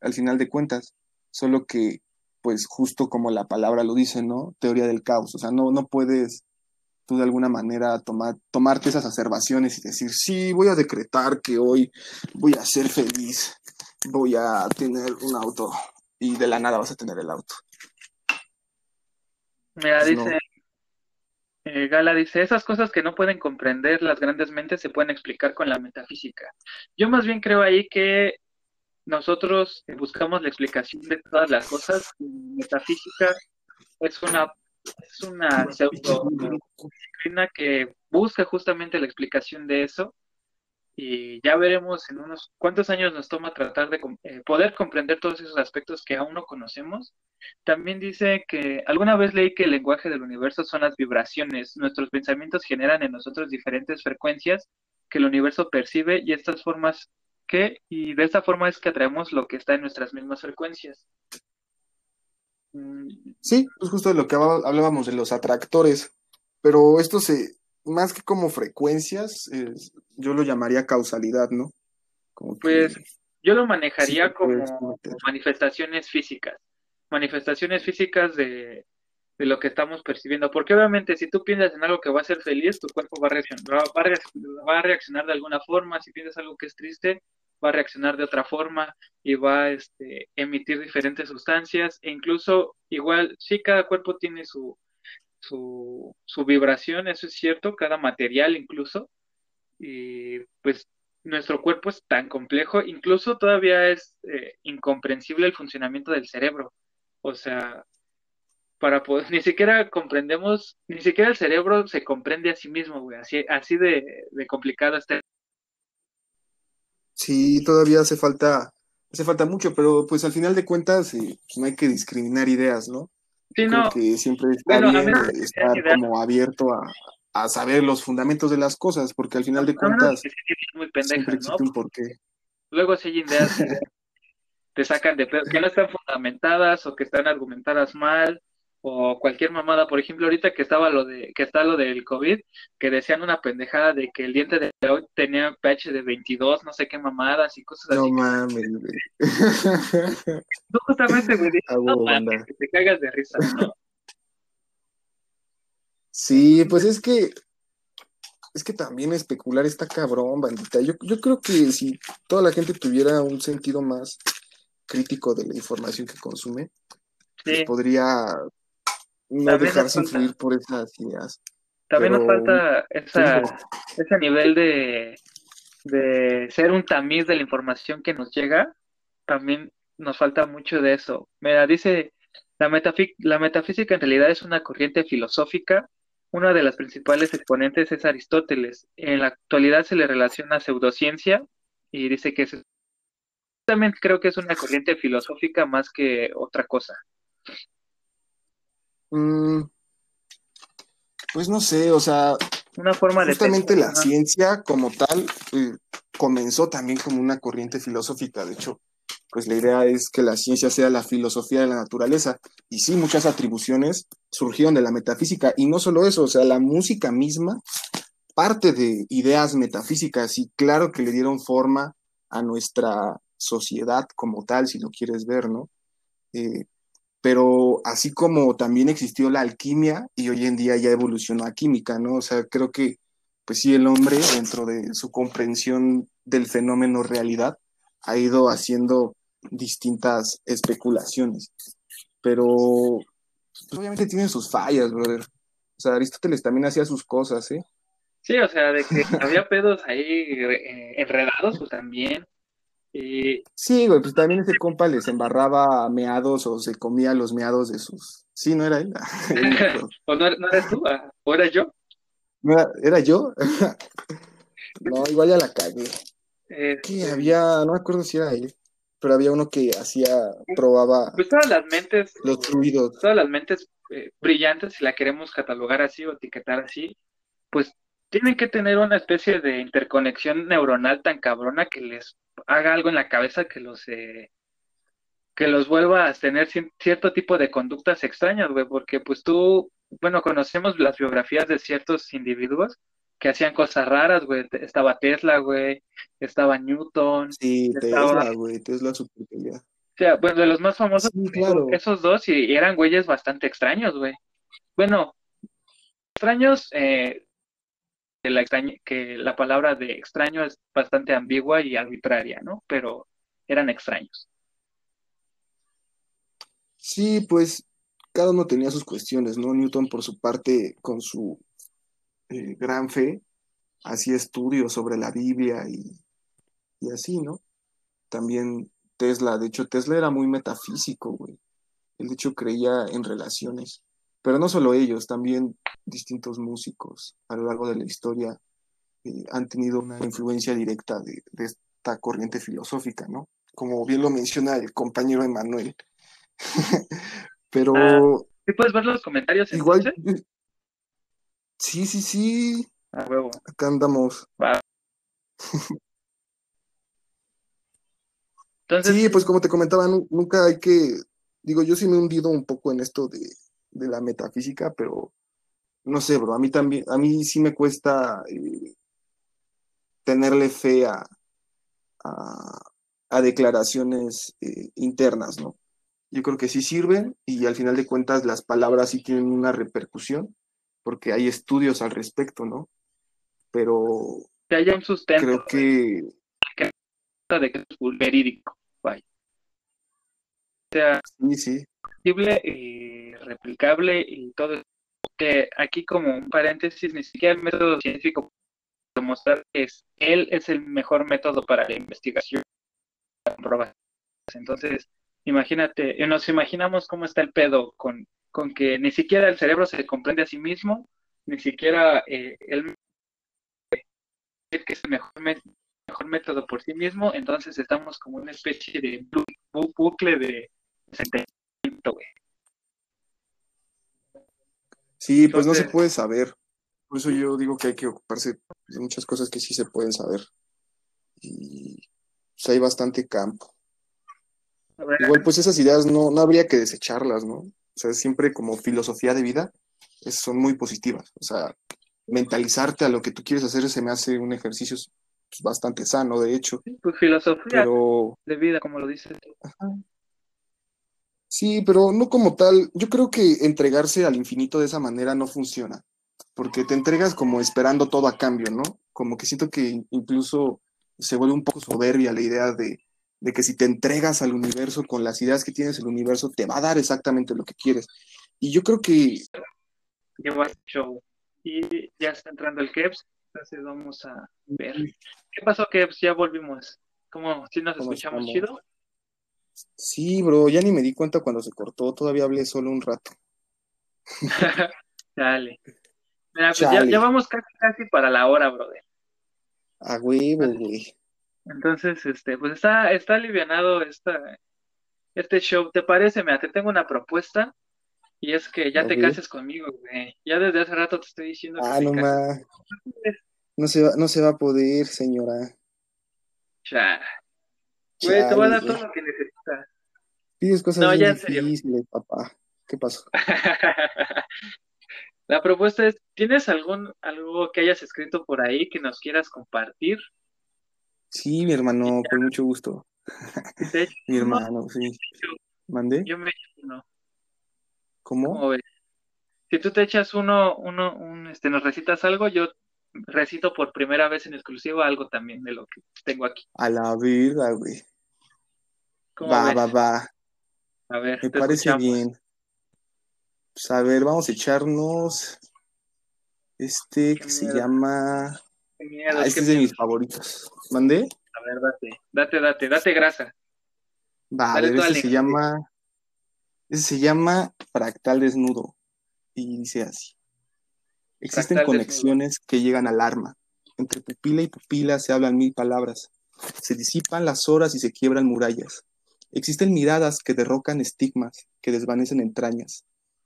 al final de cuentas. Solo que, pues justo como la palabra lo dice, ¿no? Teoría del caos. O sea, no, no puedes tú de alguna manera tomar, tomarte esas observaciones y decir, sí, voy a decretar que hoy voy a ser feliz voy a tener un auto y de la nada vas a tener el auto. Mira, pues dice, eh, Gala dice, esas cosas que no pueden comprender las grandes mentes se pueden explicar con la metafísica. Yo más bien creo ahí que nosotros buscamos la explicación de todas las cosas. Metafísica es una es una disciplina que busca justamente la explicación de eso y ya veremos en unos cuántos años nos toma tratar de eh, poder comprender todos esos aspectos que aún no conocemos. También dice que alguna vez leí que el lenguaje del universo son las vibraciones. Nuestros pensamientos generan en nosotros diferentes frecuencias que el universo percibe y estas formas que y de esta forma es que atraemos lo que está en nuestras mismas frecuencias. Mm. Sí, pues justo de lo que hablábamos de los atractores, pero esto se más que como frecuencias, yo lo llamaría causalidad, ¿no? pues yo lo manejaría como manifestaciones físicas, manifestaciones físicas de, lo que estamos percibiendo, porque obviamente si tú piensas en algo que va a ser feliz, tu cuerpo va a reaccionar, va a reaccionar de alguna forma, si piensas algo que es triste, va a reaccionar de otra forma y va a este, emitir diferentes sustancias e incluso igual, sí, cada cuerpo tiene su, su, su vibración, eso es cierto, cada material incluso, y pues nuestro cuerpo es tan complejo, incluso todavía es eh, incomprensible el funcionamiento del cerebro. O sea, para poder, ni siquiera comprendemos, ni siquiera el cerebro se comprende a sí mismo, güey, así, así de, complicado está. Sí, todavía hace falta, hace falta mucho, pero pues al final de cuentas eh, pues, no hay que discriminar ideas, ¿no? Sí, que siempre está bien estar como abierto a, saber los fundamentos de las cosas, porque al final de cuentas muy siempre existe un porqué. Luego si hay ideas te sacan de que no están fundamentadas o que están argumentadas mal o cualquier mamada, por ejemplo, ahorita que estaba lo de que está lo del COVID, que decían una pendejada de que el diente de hoy tenía pH de 22, no sé qué mamadas y cosas así. No mames, güey. No, justamente, güey, no te cagas de risa, ¿no? Sí, pues es que es que también especular está cabrón, bandita. Yo, yo creo que si toda la gente tuviera un sentido más crítico de la información que consume, pues podría no dejarse influir por esas ideas. También nos falta esa, ese nivel de, de ser un tamiz de la información que nos llega. También nos falta mucho de eso. Mira, dice, la, la metafísica en realidad es una corriente filosófica. Una de las principales exponentes es Aristóteles. En la actualidad se le relaciona a pseudociencia y dice que es, también creo que es una corriente filosófica más que otra cosa. Mm, pues no sé, o sea, una forma justamente la ciencia como tal eh, comenzó también como una corriente filosófica. De hecho, pues la idea es que la ciencia sea la filosofía de la naturaleza. Y sí, muchas atribuciones surgieron de la metafísica. Y no solo eso, o sea, la música misma parte de ideas metafísicas y claro que le dieron forma a nuestra sociedad como tal, si lo quieres ver, ¿no? Eh, pero así como también existió la alquimia y hoy en día ya evolucionó a química, ¿no? O sea, creo que, pues sí, el hombre, dentro de su comprensión del fenómeno realidad, ha ido haciendo distintas especulaciones, pero pues, obviamente tienen sus fallas, brother. O sea, Aristóteles también hacía sus cosas, ¿eh? Sí, o sea, de que había pedos ahí eh, enredados, pues también. Y... Sí, güey, pues también ese compa les embarraba meados o se comía los meados de sus. Sí, no era él. ¿O no, eres tú? Ah, ¿O era yo? ¿Era, yo? no, igual ya la cagué. Que este, había, no me acuerdo si era él, pero había uno que hacía, probaba. Pues todas las mentes. Los ruidos. Todas las mentes eh, brillantes, si la queremos catalogar así o etiquetar así, pues tienen que tener una especie de interconexión neuronal tan cabrona que les haga algo en la cabeza que los eh, que los vuelva a tener cierto tipo de conductas extrañas, güey, porque pues tú, bueno, conocemos las biografías de ciertos individuos que hacían cosas raras, güey. Estaba Tesla, güey. Estaba Newton. Sí, Tesla, güey. Tesla super O sea, bueno, de los más famosos, esos dos y eran güeyes bastante extraños, güey. Bueno, extraños, eh, que la palabra de extraño es bastante ambigua y arbitraria, ¿no? Pero eran extraños. Sí, pues cada uno tenía sus cuestiones, ¿no? Newton por su parte con su eh, gran fe hacía estudios sobre la Biblia y, y así, ¿no? También Tesla, de hecho Tesla era muy metafísico, güey. Él de hecho creía en relaciones. Pero no solo ellos, también distintos músicos a lo largo de la historia eh, han tenido una influencia directa de, esta corriente filosófica, ¿no? Como bien lo menciona el compañero Emanuel. Pero... Ah, puedes ver los comentarios? Igual... Sí, sí, sí. A huevo. Acá andamos. Entonces... Sí, pues como te comentaba, nunca hay que... Digo, yo sí me he hundido un poco en esto de de la metafísica, pero no sé, bro, a mí también, a mí sí me cuesta eh, tenerle fe a, a, declaraciones eh, internas, ¿no? Yo creo que sí sirven y al final de cuentas las palabras sí tienen una repercusión, porque hay estudios al respecto, ¿no? Pero que haya un sustento. Creo que... de que es verídico, vaya. O sea, sí, sí. Y replicable y todo. Que aquí como un paréntesis, ni siquiera el método científico demostrar que es, él es el mejor método para la investigación. Entonces, imagínate, eh, nos imaginamos cómo está el pedo con, con que ni siquiera el cerebro se comprende a sí mismo, ni siquiera eh, él que es el mejor, mejor método por sí mismo, entonces estamos como una especie de bucle de Sí, pues no se puede saber. Por eso yo digo que hay que ocuparse de muchas cosas que sí se pueden saber. Y pues hay bastante campo. Igual, pues esas ideas no, no habría que desecharlas, ¿no? O sea, siempre como filosofía de vida son muy positivas. O sea, mentalizarte a lo que tú quieres hacer se me hace un ejercicio pues, bastante sano, de hecho. Pues filosofía de vida, como lo dices. Ajá. Sí, pero no como tal. Yo creo que entregarse al infinito de esa manera no funciona, porque te entregas como esperando todo a cambio, ¿no? Como que siento que incluso se vuelve un poco soberbia la idea de, que si te entregas al universo con las ideas que tienes, el universo te va a dar exactamente lo que quieres. Y yo creo que... Lleva show. Y ya está entrando el Keps, entonces vamos a ver. ¿Qué pasó, Keps? Ya volvimos. ¿Cómo? ¿Sí nos escuchamos chido? Sí, bro, ya ni me di cuenta cuando se cortó, todavía hablé solo un rato. Dale. Mira, pues ya, vamos casi, casi para la hora, brother. A huevo, güey. Entonces, este, pues está, está alivianado esta, este show. ¿Te parece? Mira, te tengo una propuesta y es que ya te cases conmigo, güey. Ya desde hace rato te estoy diciendo ah, no más. No se, va, no se va a poder, señora. Ya. Güey, te voy a dar todo lo que necesitas. Pides cosas no, ya difíciles, papá. ¿Qué pasó? La propuesta es, ¿tienes algún algo que hayas escrito por ahí que nos quieras compartir? Sí, mi hermano, con mucho gusto. mi hermano, sí. ¿Mandé? Yo me echo uno. ¿Cómo? Si tú te echas uno, uno, un, este, nos recitas algo, yo recito por primera vez en exclusivo algo también de lo que tengo aquí. A la vida, güey. Va, va, va. A ver, me parece bien. Pues a ver, vamos a echarnos este que se llama. ah, este es de mis favoritos. ¿Mandé? A ver, date, date, date, date grasa. Va, a ver, ese se llama. Ese se llama fractal desnudo. Y dice así. Existen conexiones que llegan al arma. Entre pupila y pupila se hablan mil palabras. Se disipan las horas y se quiebran murallas. Existen miradas que derrocan estigmas, que desvanecen entrañas.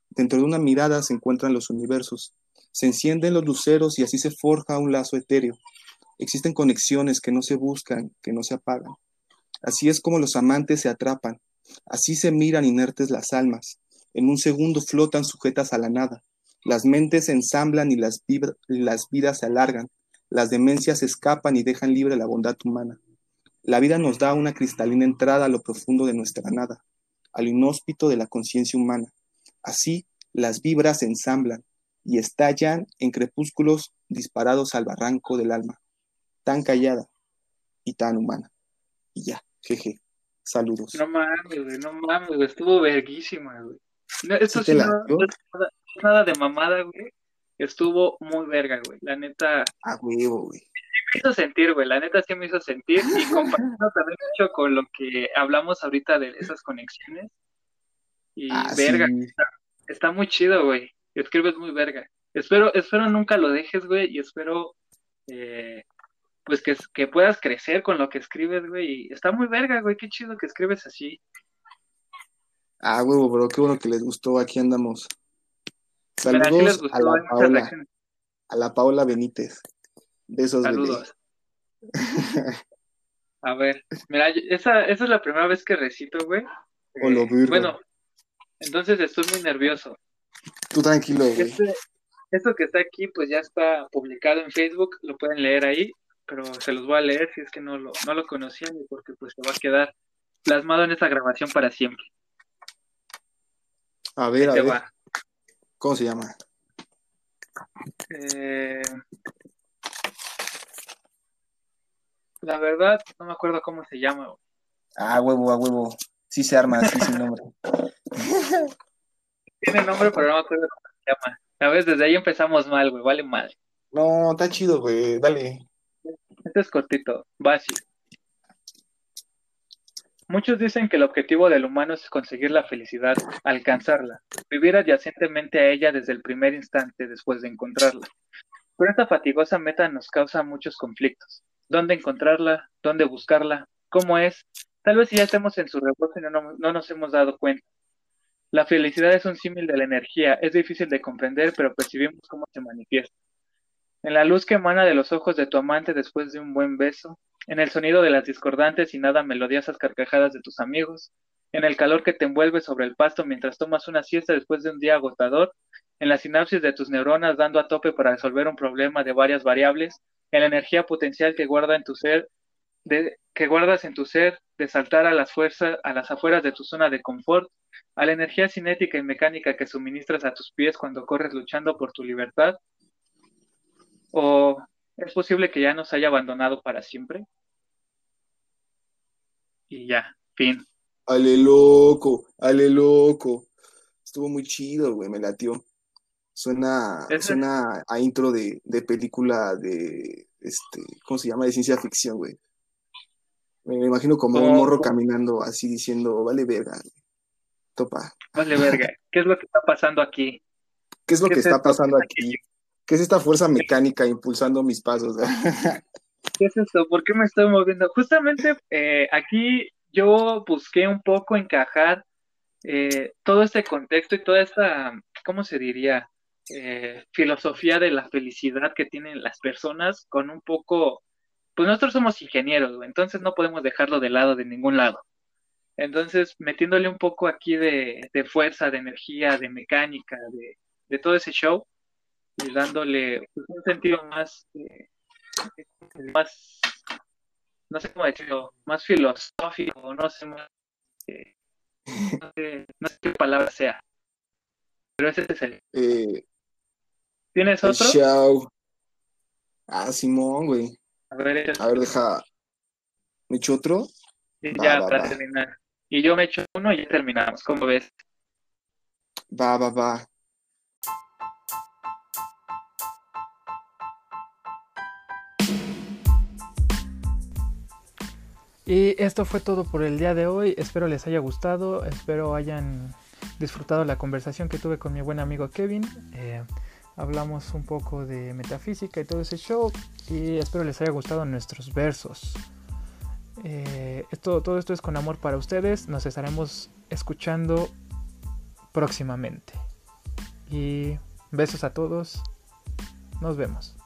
Dentro de una mirada se encuentran los universos. Se encienden los luceros y así se forja un lazo etéreo. Existen conexiones que no se buscan, que no se apagan. Así es como los amantes se atrapan. Así se miran inertes las almas. En un segundo flotan sujetas a la nada. Las mentes se ensamblan y las, las vidas se alargan. Las demencias escapan y dejan libre la bondad humana. La vida nos da una cristalina entrada a lo profundo de nuestra nada, al inhóspito de la conciencia humana. Así, las vibras se ensamblan y estallan en crepúsculos disparados al barranco del alma, tan callada y tan humana. Y ya, jeje. Saludos. No mames, güey, no mames, güey, estuvo verguísima, güey. esto sí, no, no, es nada de mamada, güey. Estuvo muy verga, güey. La neta. A huevo, güey me hizo sentir, güey, la neta sí me hizo sentir y compartiendo también mucho con lo que hablamos ahorita de esas conexiones. Y ah, verga, está, muy chido, güey. Escribes muy verga. Espero, espero nunca lo dejes, güey, y espero eh, pues que, que puedas crecer con lo que escribes, güey. Y está muy verga, güey, qué chido que escribes así. Ah, huevo, bro, qué bueno que les gustó, aquí andamos. Saludos a la Paola, a la Paola Benítez. Besos, Saludos. A ver, mira, esa, esa es la primera vez que recito, güey. bueno, entonces estoy muy nervioso. Tú tranquilo, güey. Este, esto que está aquí, pues ya está publicado en Facebook, lo pueden leer ahí, pero se los voy a leer si es que no lo, no lo conocían y porque pues se va a quedar plasmado en esa grabación para siempre. A ver, a ver. ¿Cómo se llama? Eh, La verdad, no me acuerdo cómo se llama. Ah, huevo, a huevo. Sí se arma, sí sin nombre. Tiene nombre, pero no me acuerdo cómo se llama. A ver, desde ahí empezamos mal, güey, vale mal. No, está chido, güey, dale. Este es cortito, básico. Muchos dicen que el objetivo del humano es conseguir la felicidad, alcanzarla, vivir adyacentemente a ella desde el primer instante después de encontrarla. Pero esta fatigosa meta nos causa muchos conflictos dónde encontrarla, dónde buscarla, cómo es. Tal vez ya estemos en su reposo y no, no nos hemos dado cuenta. La felicidad es un símil de la energía, es difícil de comprender, pero percibimos cómo se manifiesta. En la luz que emana de los ojos de tu amante después de un buen beso, en el sonido de las discordantes y nada melodiosas carcajadas de tus amigos, en el calor que te envuelve sobre el pasto mientras tomas una siesta después de un día agotador, en la sinapsis de tus neuronas dando a tope para resolver un problema de varias variables, en la energía potencial que que guardas en tu ser, de saltar a las fuerzas, a las afueras de tu zona de confort, a la energía cinética y mecánica que suministras a tus pies cuando corres luchando por tu libertad? ¿O es posible que ya nos haya abandonado para siempre? Y ya, fin. Ale loco, ale loco. Estuvo muy chido, güey, me latió. Suena, suena a intro de, de, película de, este, ¿cómo se llama? De ciencia ficción, güey. Me, imagino como un morro caminando así diciendo, vale verga, topa. Vale verga, ¿qué es lo que está pasando aquí? ¿Qué es lo que está pasando aquí? ¿Qué es esta fuerza mecánica impulsando mis pasos? ¿Qué es esto? ¿Por qué me estoy moviendo? Justamente eh, aquí yo busqué un poco encajar eh, todo este contexto y toda esta, ¿cómo se diría? Eh, filosofía de la felicidad que tienen las personas con un poco, pues nosotros somos ingenieros, entonces no podemos dejarlo de lado de ningún lado. Entonces, metiéndole un poco aquí de, fuerza, de energía, de mecánica, de, todo ese show, y dándole un sentido más, eh, más, no sé cómo decirlo, más filosófico, no sé, eh, no, sé, qué palabra sea. Pero ese es el, ¿Tienes otro? Chao. Ah, Simón, güey. A ver, a ver, deja. ¿Me echo otro? ya, para terminar. Y yo me echo uno y ya terminamos. ¿Cómo ves? Va, va, va. Y esto fue todo por el día de hoy. Espero les haya gustado. Espero hayan disfrutado la conversación que tuve con mi buen amigo Kevin. Eh, hablamos un poco de metafísica y todo ese show. Y espero les haya gustado nuestros versos. Eh, esto, todo esto es con amor para ustedes. Nos estaremos escuchando próximamente. Y besos a todos. Nos vemos.